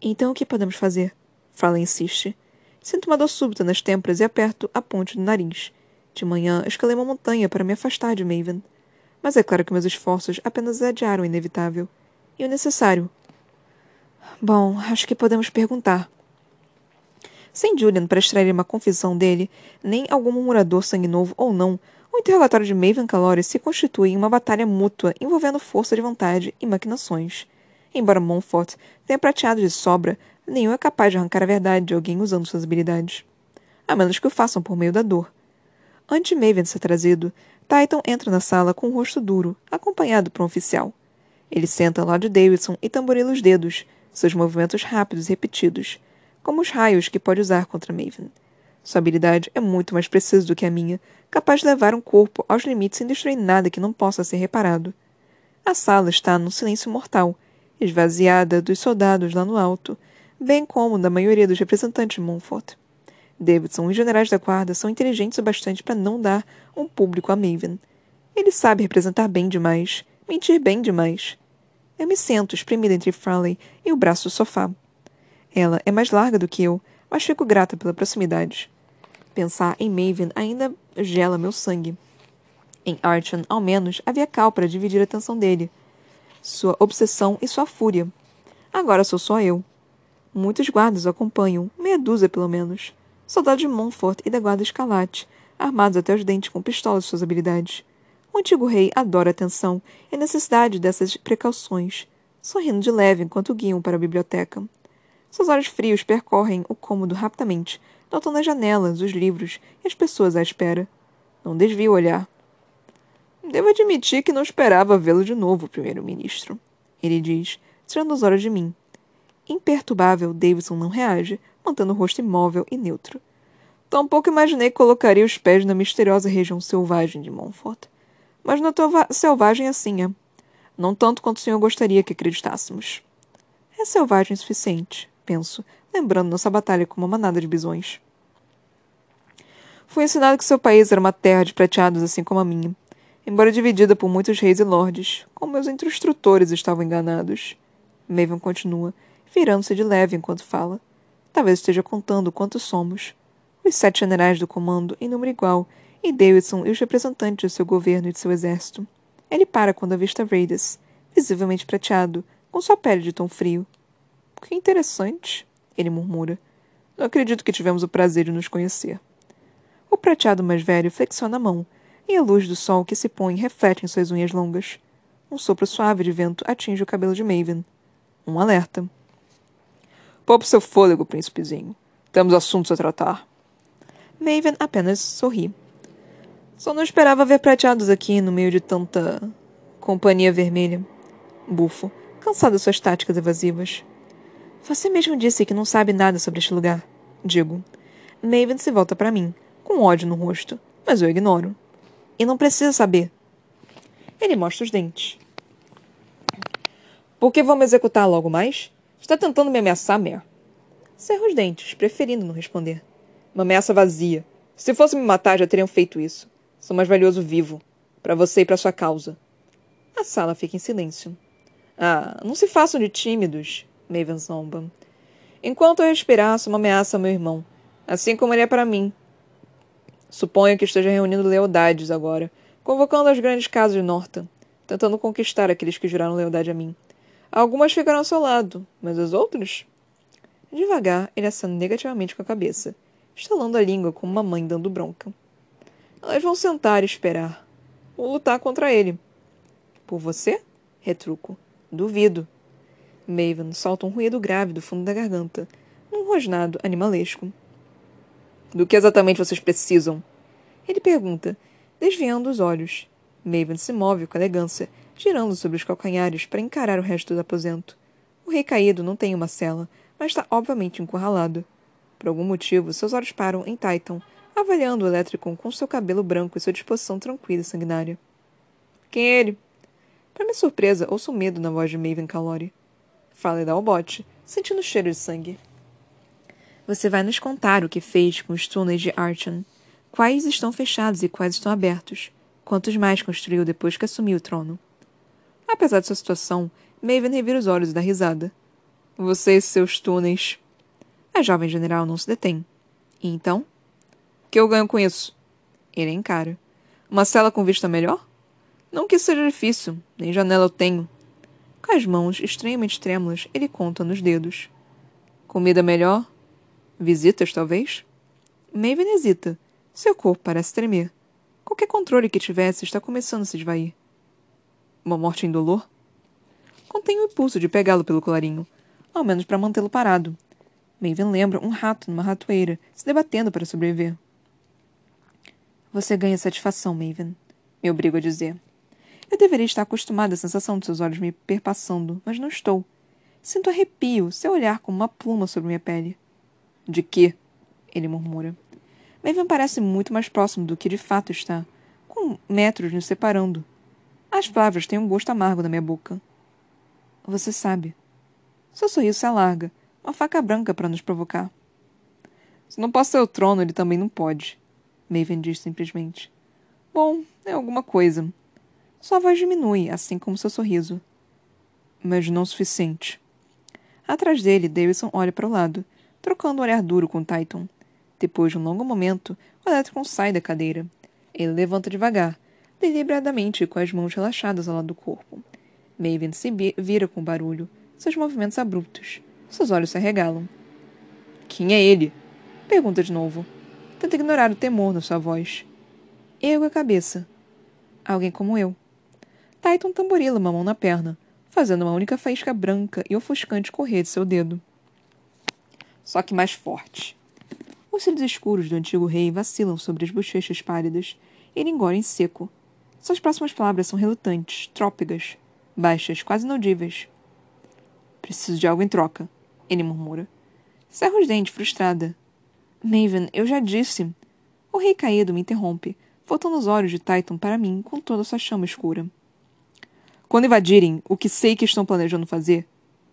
Então o que podemos fazer? Farley insiste. Sinto uma dor súbita nas têmporas e aperto a ponte do nariz. De manhã, escalei uma montanha para me afastar de Maven mas é claro que meus esforços apenas adiaram o inevitável. E o necessário. Bom, acho que podemos perguntar. Sem Julian para extrair uma confissão dele, nem algum murmurador sangue novo ou não, o interrogatório de Maven Calori se constitui em uma batalha mútua envolvendo força de vontade e maquinações. Embora Montfort tenha prateado de sobra, nenhum é capaz de arrancar a verdade de alguém usando suas habilidades. A menos que o façam por meio da dor. Antes de Maven ser trazido, Titan entra na sala com o rosto duro, acompanhado por um oficial. Ele senta ao lado de Davidson e tamborila os dedos, seus movimentos rápidos e repetidos, como os raios que pode usar contra Maven. Sua habilidade é muito mais precisa do que a minha, capaz de levar um corpo aos limites sem destruir nada que não possa ser reparado. A sala está num silêncio mortal, esvaziada dos soldados lá no alto, bem como da maioria dos representantes de Montfort. Davidson e os generais da guarda são inteligentes o bastante para não dar um público a Maven. Ele sabe representar bem demais, mentir bem demais. Eu me sento espremida entre Farley e o braço do sofá. Ela é mais larga do que eu, mas fico grata pela proximidade. Pensar em Maven ainda gela meu sangue. Em Archon, ao menos, havia Cal para dividir a atenção dele. Sua obsessão e sua fúria. Agora sou só eu. Muitos guardas o acompanham, meia dúzia pelo menos soldados de Montfort e da Guarda Escalate, armados até os dentes com pistolas de suas habilidades. O antigo rei adora a atenção e a necessidade dessas precauções, sorrindo de leve enquanto guiam para a biblioteca. Seus olhos frios percorrem o cômodo rapidamente, notando as janelas, os livros e as pessoas à espera. Não desvia o olhar. Devo admitir que não esperava vê-lo de novo, primeiro-ministro. Ele diz, tirando os olhos de mim. Imperturbável, Davidson não reage, mantendo o rosto imóvel e neutro. Tampouco imaginei que colocaria os pés na misteriosa região selvagem de Montfort. Mas não é tão selvagem assim, é? Não tanto quanto o senhor gostaria que acreditássemos. É selvagem o suficiente, penso, lembrando nossa batalha com uma manada de bisões. Fui ensinado que seu país era uma terra de prateados assim como a minha, embora dividida por muitos reis e lordes, como meus instrutores estavam enganados. Maven continua, virando-se de leve enquanto fala. Talvez esteja contando quantos somos. Os sete generais do comando, em número igual, e Davidson e os representantes de seu governo e de seu exército. Ele para quando avista Raiders, visivelmente prateado, com sua pele de tom frio. Que interessante, ele murmura. Não acredito que tivemos o prazer de nos conhecer. O prateado mais velho flexiona a mão, e a luz do sol que se põe reflete em suas unhas longas. Um sopro suave de vento atinge o cabelo de Maven. Um alerta. Poupe seu fôlego, príncipezinho. Temos assuntos a tratar. Maven apenas sorri. Só não esperava ver prateados aqui no meio de tanta companhia vermelha. Bufo, cansado das suas táticas evasivas. Você mesmo disse que não sabe nada sobre este lugar. Digo. Maven se volta para mim, com ódio no rosto, mas eu ignoro. E não precisa saber. Ele mostra os dentes. Por que vamos executar logo mais? Está tentando me ameaçar, Mer? Cerro os dentes, preferindo não responder. Uma ameaça vazia. Se fosse me matar, já teriam feito isso. Sou mais valioso vivo. Para você e para sua causa. A sala fica em silêncio. Ah, não se façam de tímidos, Maven zomba. Enquanto eu respirar, sou uma ameaça ao meu irmão. Assim como ele é para mim. Suponho que esteja reunindo lealdades agora, convocando as grandes casas de Norton. tentando conquistar aqueles que juraram lealdade a mim. Algumas ficarão ao seu lado, mas as outras? Devagar, ele acena negativamente com a cabeça, estalando a língua como uma mãe dando bronca. Elas vão sentar e esperar. Vou lutar contra ele. Por você? Retruco. Duvido. Maven solta um ruído grave do fundo da garganta, num rosnado animalesco. Do que exatamente vocês precisam? Ele pergunta, desviando os olhos. Maven se move com elegância, girando sobre os calcanhares para encarar o resto do aposento. O rei caído não tem uma cela, mas está obviamente encurralado. Por algum motivo, seus olhos param em Titan, avaliando o Elétrico com seu cabelo branco e sua disposição tranquila e sanguinária. Quem é ele? Para minha surpresa, ouço medo na voz de Maven Calori. Fala e dá o bote, sentindo o cheiro de sangue. Você vai nos contar o que fez com os túneis de Archon. Quais estão fechados e quais estão abertos? Quantos mais construiu depois que assumiu o trono? Apesar de sua situação, Maven revira os olhos dá risada. Você e seus túneis. A jovem general não se detém. E então? O que eu ganho com isso? Ele encara. Uma cela com vista melhor? Não que seja difícil, nem janela eu tenho. Com as mãos extremamente trêmulas, ele conta nos dedos. Comida melhor? Visitas, talvez? Maven hesita. Seu corpo parece tremer. Qualquer controle que tivesse está começando a se esvair. Uma morte indolor? Contém o impulso de pegá-lo pelo colarinho, ao menos para mantê-lo parado. Maven lembra um rato numa ratoeira, se debatendo para sobreviver. Você ganha satisfação, Maven. Me obrigo a dizer. Eu deveria estar acostumada à sensação de seus olhos me perpassando, mas não estou. Sinto arrepio, seu olhar como uma pluma sobre minha pele. De quê? Ele murmura. Maven parece muito mais próximo do que de fato está, com metros nos separando. As palavras têm um gosto amargo na minha boca. Você sabe, seu sorriso se alarga, uma faca branca para nos provocar. Se não posso ser o trono, ele também não pode. Maven diz simplesmente. Bom, é alguma coisa. Sua voz diminui, assim como seu sorriso. Mas não o suficiente. Atrás dele, Davidson olha para o lado, trocando um olhar duro com Titan. Depois de um longo momento, o Electron sai da cadeira. Ele levanta devagar, deliberadamente com as mãos relaxadas ao lado do corpo. Maven se vira com barulho, seus movimentos abruptos. Seus olhos se arregalam. Quem é ele? Pergunta de novo. Tenta ignorar o temor na sua voz. Ergo a cabeça. Alguém como eu. Titan tamborila uma mão na perna, fazendo uma única faísca branca e ofuscante correr de seu dedo. Só que mais forte. Os cílios escuros do antigo rei vacilam sobre as bochechas pálidas ele engole em seco. Suas próximas palavras são relutantes, trópigas, baixas, quase inaudíveis. Preciso de algo em troca, ele murmura. Cerra os dentes, frustrada. Maven, eu já disse. O rei caído me interrompe, voltando os olhos de Titan para mim com toda sua chama escura. Quando invadirem o que sei que estão planejando fazer,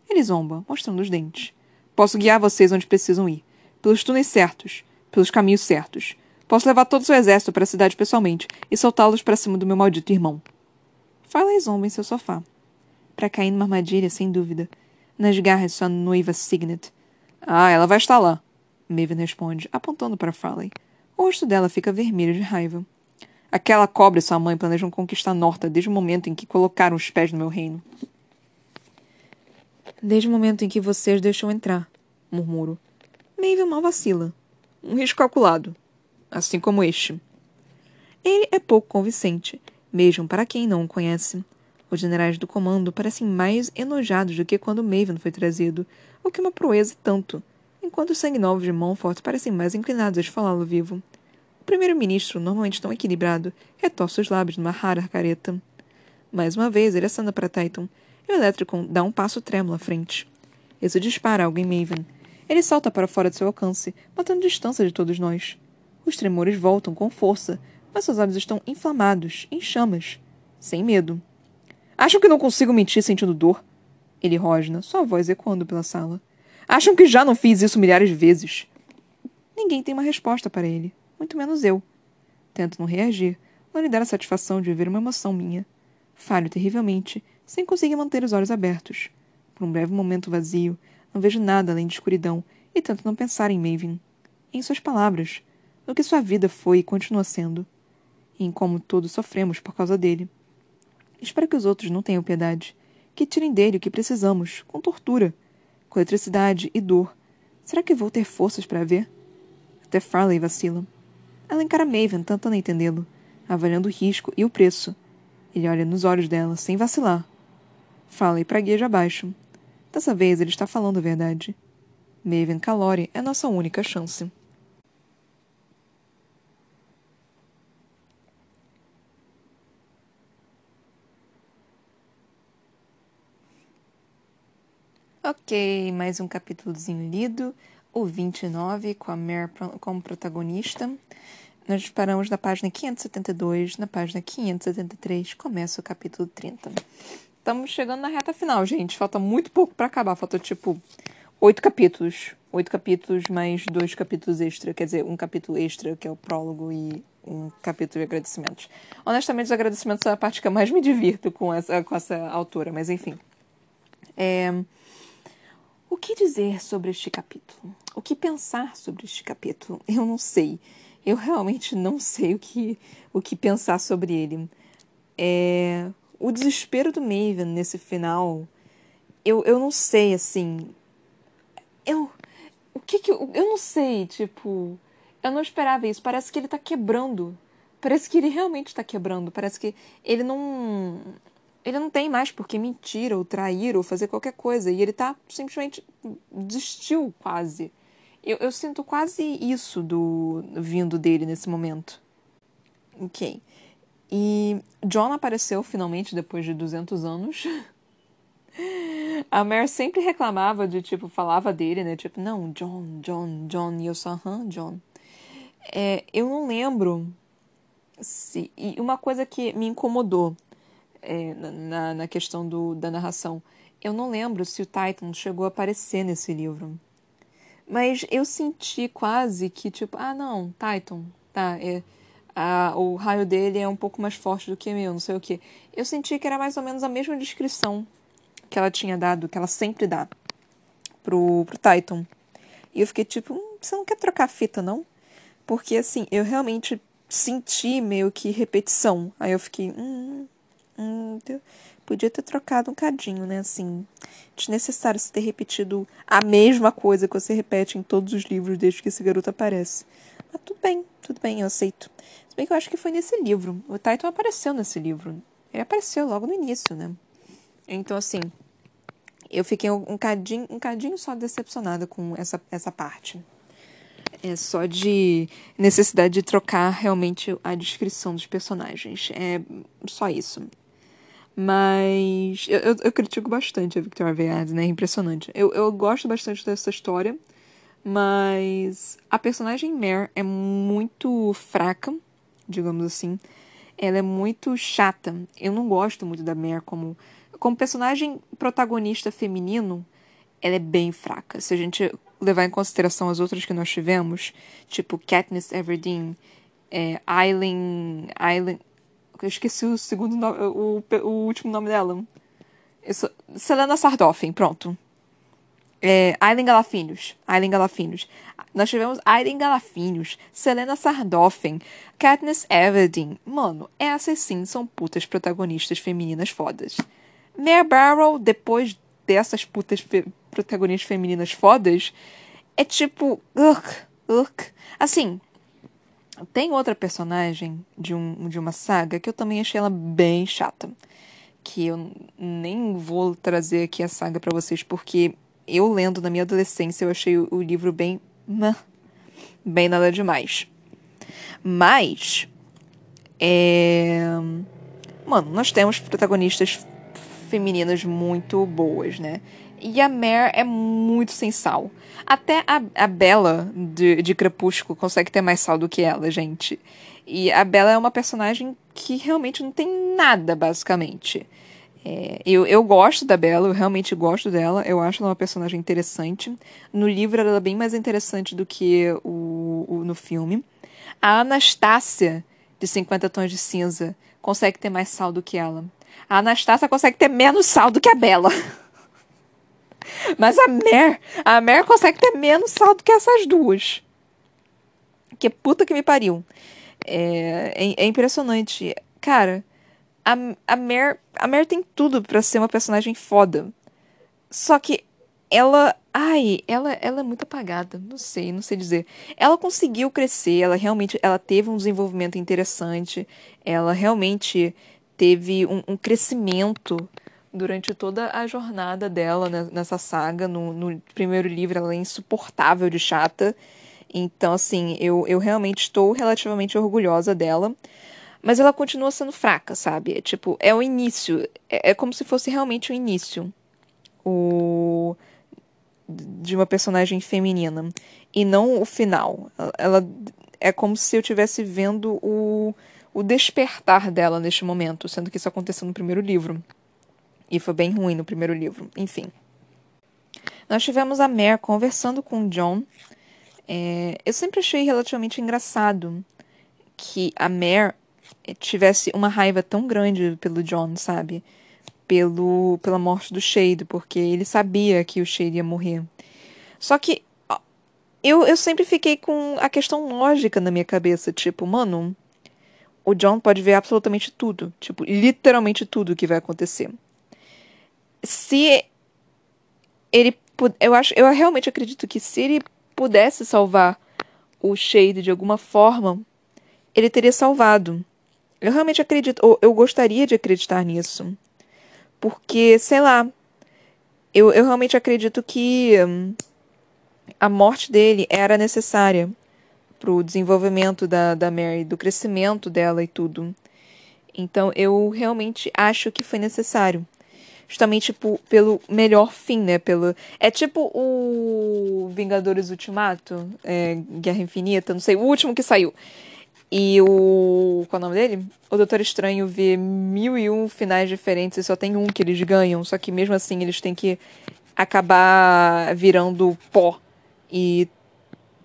ele zomba, mostrando os dentes. Posso guiar vocês onde precisam ir, pelos túneis certos, pelos caminhos certos. Posso levar todo o seu exército para a cidade pessoalmente e soltá-los para cima do meu maldito irmão. Fala e zomba em seu sofá. Para cair numa armadilha, sem dúvida nas garras de sua noiva Signet. Ah, ela vai estar lá, Maven responde, apontando para Farley. O rosto dela fica vermelho de raiva. Aquela cobra e sua mãe planejam conquistar Norta desde o momento em que colocaram os pés no meu reino. Desde o momento em que você os deixou entrar, murmuro. Maven mal vacila. Um risco calculado. Assim como este. Ele é pouco convincente, mesmo para quem não o conhece. Os generais do comando parecem mais enojados do que quando Maven foi trazido, o que é uma proeza tanto, enquanto os sanguinovos de Montfort parecem mais inclinados a falá-lo vivo. O primeiro-ministro, normalmente tão equilibrado, retorce os lábios numa rara careta. Mais uma vez, ele acena para Titan, e o Electricon dá um passo trêmulo à frente. Isso dispara algo em Maven. Ele salta para fora de seu alcance, mantendo distância de todos nós. Os tremores voltam com força, mas seus olhos estão inflamados, em chamas, sem medo. Acham que não consigo mentir sentindo dor? Ele rosna, sua voz ecoando pela sala. Acham que já não fiz isso milhares de vezes? Ninguém tem uma resposta para ele, muito menos eu. Tento não reagir, não lhe dar a satisfação de ver uma emoção minha. Falho terrivelmente, sem conseguir manter os olhos abertos. Por um breve momento vazio, não vejo nada além de escuridão e tento não pensar em Maven. Em suas palavras, no que sua vida foi e continua sendo. E em como todos sofremos por causa dele. Espero que os outros não tenham piedade. Que tirem dele o que precisamos, com tortura, com eletricidade e dor. Será que vou ter forças para ver? Até Farley vacila. Ela encara Maven, tentando entendê-lo, avaliando o risco e o preço. Ele olha nos olhos dela, sem vacilar. Farley pragueja abaixo. Dessa vez ele está falando a verdade. Maven Calore é nossa única chance. Ok, mais um capítulozinho lido, o 29, com a Mare como protagonista. Nós paramos na página 572, na página 573 começa o capítulo 30. Estamos chegando na reta final, gente. Falta muito pouco para acabar, falta tipo oito capítulos. Oito capítulos mais dois capítulos extra, quer dizer, um capítulo extra, que é o prólogo, e um capítulo de agradecimentos. Honestamente, os agradecimentos são a parte que eu mais me divirto com essa, com essa autora, mas enfim. É que dizer sobre este capítulo? O que pensar sobre este capítulo? Eu não sei. Eu realmente não sei o que, o que pensar sobre ele. É, o desespero do Maven nesse final, eu, eu não sei, assim. Eu. O que que. Eu, eu não sei, tipo. Eu não esperava isso. Parece que ele tá quebrando. Parece que ele realmente tá quebrando. Parece que ele não ele não tem mais por que mentir ou trair ou fazer qualquer coisa. E ele tá simplesmente desistiu quase. Eu, eu sinto quase isso do vindo dele nesse momento. Ok. E John apareceu finalmente depois de 200 anos. A Mare sempre reclamava de, tipo, falava dele, né? Tipo, não, John, John, John. E eu só, hã, John. É, eu não lembro se. E uma coisa que me incomodou é, na, na questão do, da narração. Eu não lembro se o Titan chegou a aparecer nesse livro. Mas eu senti quase que, tipo, ah, não, Titan, tá, é, a, o raio dele é um pouco mais forte do que meu, não sei o que. Eu senti que era mais ou menos a mesma descrição que ela tinha dado, que ela sempre dá pro, pro Titan. E eu fiquei tipo, hum, você não quer trocar fita, não? Porque, assim, eu realmente senti meio que repetição. Aí eu fiquei, hum, Hum, podia ter trocado um cadinho, né? Assim, desnecessário se ter repetido a mesma coisa que você repete em todos os livros desde que esse garoto aparece. Mas tudo bem, tudo bem, eu aceito. Se bem que eu acho que foi nesse livro. O Titan apareceu nesse livro. Ele apareceu logo no início, né? Então, assim, eu fiquei um, cadinho, um cadinho só decepcionada com essa, essa parte. É só de necessidade de trocar realmente a descrição dos personagens. É só isso. Mas eu, eu, critico bastante a Victoria Veyard, né? É impressionante. Eu, eu gosto bastante dessa história, mas a personagem Mare é muito fraca, digamos assim. Ela é muito chata. Eu não gosto muito da Mare como, como personagem protagonista feminino. Ela é bem fraca. Se a gente levar em consideração as outras que nós tivemos, tipo Katniss Everdeen, é, Aileen, Aileen eu esqueci o segundo o, o último nome dela. Isso, Selena Sardoffen, pronto. É, Aileen Galafinhos. Aileen. Nós tivemos Aileen Galafinhos, Selena Sardoffen, Katniss Everdeen. Mano, essas sim são putas protagonistas femininas fodas. Mare Barrow, depois dessas putas fe protagonistas femininas fodas, é tipo. Assim, tem outra personagem de, um, de uma saga que eu também achei ela bem chata. Que eu nem vou trazer aqui a saga para vocês, porque eu lendo na minha adolescência eu achei o, o livro bem. bem nada demais. Mas. É. Mano, nós temos protagonistas femininas muito boas, né? E a Mare é muito sem sal. Até a, a Bella de, de Crepúsculo consegue ter mais sal do que ela, gente. E a Bella é uma personagem que realmente não tem nada, basicamente. É, eu, eu gosto da Bella, eu realmente gosto dela, eu acho ela uma personagem interessante. No livro ela é bem mais interessante do que o, o no filme. A Anastácia, de 50 Tons de Cinza, consegue ter mais sal do que ela. A Anastácia consegue ter menos sal do que a Bella. Mas a Mer, a Mer consegue ter menos sal do que essas duas. Que puta que me pariu. É, é, é impressionante. Cara, a, a Mare, a Mare tem tudo para ser uma personagem foda. Só que ela, ai, ela, ela é muito apagada, não sei, não sei dizer. Ela conseguiu crescer, ela realmente, ela teve um desenvolvimento interessante, ela realmente teve um, um crescimento durante toda a jornada dela nessa saga. No, no, primeiro livro, ela é insuportável de chata. Então, assim, eu, eu realmente estou relativamente orgulhosa dela. Mas ela continua sendo fraca, sabe? É, tipo, é o início. É, é como se fosse realmente o início. O de uma personagem feminina e não o final. Ela é como se eu estivesse vendo o, o despertar dela neste momento, sendo que isso aconteceu no primeiro livro. E foi bem ruim no primeiro livro. Enfim. Nós tivemos a Mare conversando com o John. É, eu sempre achei relativamente engraçado que a Mare tivesse uma raiva tão grande pelo John, sabe? Pelo, pela morte do Shade, porque ele sabia que o Shade ia morrer. Só que eu, eu sempre fiquei com a questão lógica na minha cabeça, tipo, mano, o John pode ver absolutamente tudo, tipo, literalmente tudo que vai acontecer se ele eu acho eu realmente acredito que se ele pudesse salvar o Shade de alguma forma ele teria salvado. Eu realmente acredito ou eu gostaria de acreditar nisso. Porque sei lá eu, eu realmente acredito que hum, a morte dele era necessária pro desenvolvimento da, da Mary, do crescimento dela e tudo. Então eu realmente acho que foi necessário justamente tipo, pelo melhor fim, né? Pelo... É tipo o Vingadores Ultimato, é, Guerra Infinita, não sei, o último que saiu. E o. Qual é o nome dele? O Doutor Estranho vê mil e um finais diferentes e só tem um que eles ganham. Só que mesmo assim eles têm que acabar virando pó. E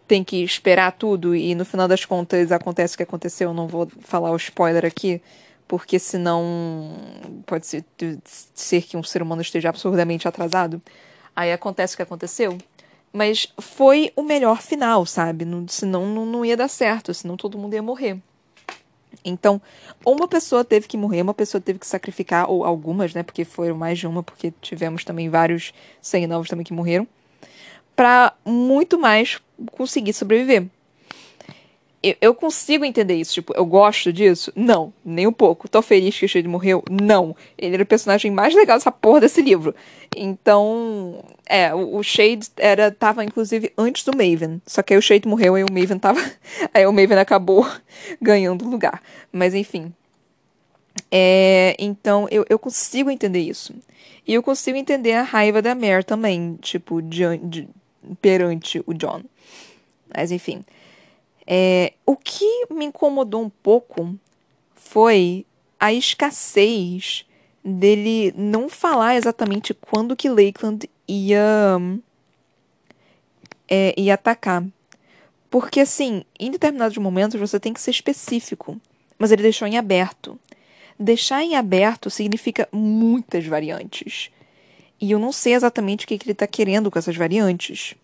tem que esperar tudo. E no final das contas acontece o que aconteceu. Não vou falar o spoiler aqui porque senão pode ser, ser que um ser humano esteja absurdamente atrasado. Aí acontece o que aconteceu. Mas foi o melhor final, sabe? Não, senão não, não ia dar certo, senão todo mundo ia morrer. Então, uma pessoa teve que morrer, uma pessoa teve que sacrificar, ou algumas, né? Porque foram mais de uma, porque tivemos também vários sangue novos também que morreram, para muito mais conseguir sobreviver eu, eu, consigo entender isso. Tipo, eu gosto disso? Não, nem um pouco. Tô feliz que o Shade morreu? Não. Ele era o personagem mais legal dessa porra desse livro. Então, é, o, Shade era, tava inclusive antes do Maven. Só que aí o Shade morreu e o Maven tava. aí o Maven acabou ganhando lugar. Mas enfim. É, então, eu, eu consigo entender isso. E eu consigo entender a raiva da Mare também, tipo, de, de, perante o John. Mas enfim. É, o que me incomodou um pouco foi a escassez dele não falar exatamente quando que Lakeland ia, é, ia atacar. Porque, assim, em determinados momentos você tem que ser específico, mas ele deixou em aberto. Deixar em aberto significa muitas variantes. E eu não sei exatamente o que, que ele está querendo com essas variantes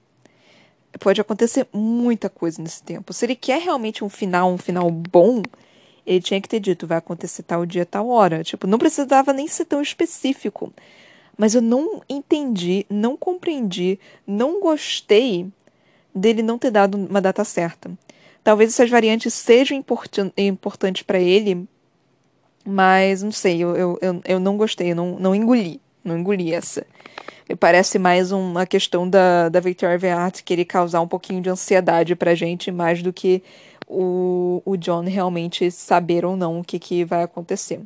pode acontecer muita coisa nesse tempo. Se ele quer realmente um final, um final bom, ele tinha que ter dito, vai acontecer tal dia, tal hora. Tipo, não precisava nem ser tão específico. Mas eu não entendi, não compreendi, não gostei dele não ter dado uma data certa. Talvez essas variantes sejam importan importantes para ele, mas não sei, eu, eu, eu, eu não gostei, eu não, não engoli, não engoli essa. Me parece mais uma questão da, da Victoria Veart querer causar um pouquinho de ansiedade pra gente, mais do que o, o John realmente saber ou não o que, que vai acontecer.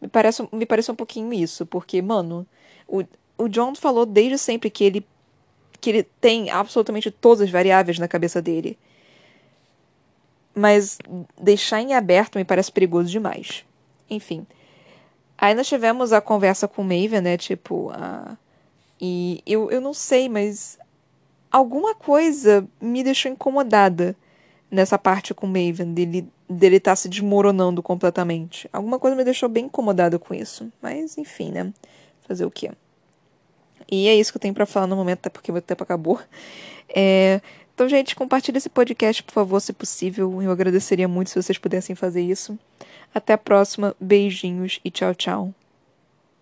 Me parece, me parece um pouquinho isso, porque, mano, o, o John falou desde sempre que ele, que ele tem absolutamente todas as variáveis na cabeça dele. Mas deixar em aberto me parece perigoso demais. Enfim. Aí nós tivemos a conversa com o Maven, né? Tipo, a, e eu, eu não sei, mas alguma coisa me deixou incomodada nessa parte com o Maven, dele estar tá se desmoronando completamente. Alguma coisa me deixou bem incomodada com isso. Mas, enfim, né? Fazer o quê? E é isso que eu tenho para falar no momento, até porque meu tempo acabou. É... Então, gente, compartilhe esse podcast, por favor, se possível. Eu agradeceria muito se vocês pudessem fazer isso. Até a próxima. Beijinhos e tchau, tchau.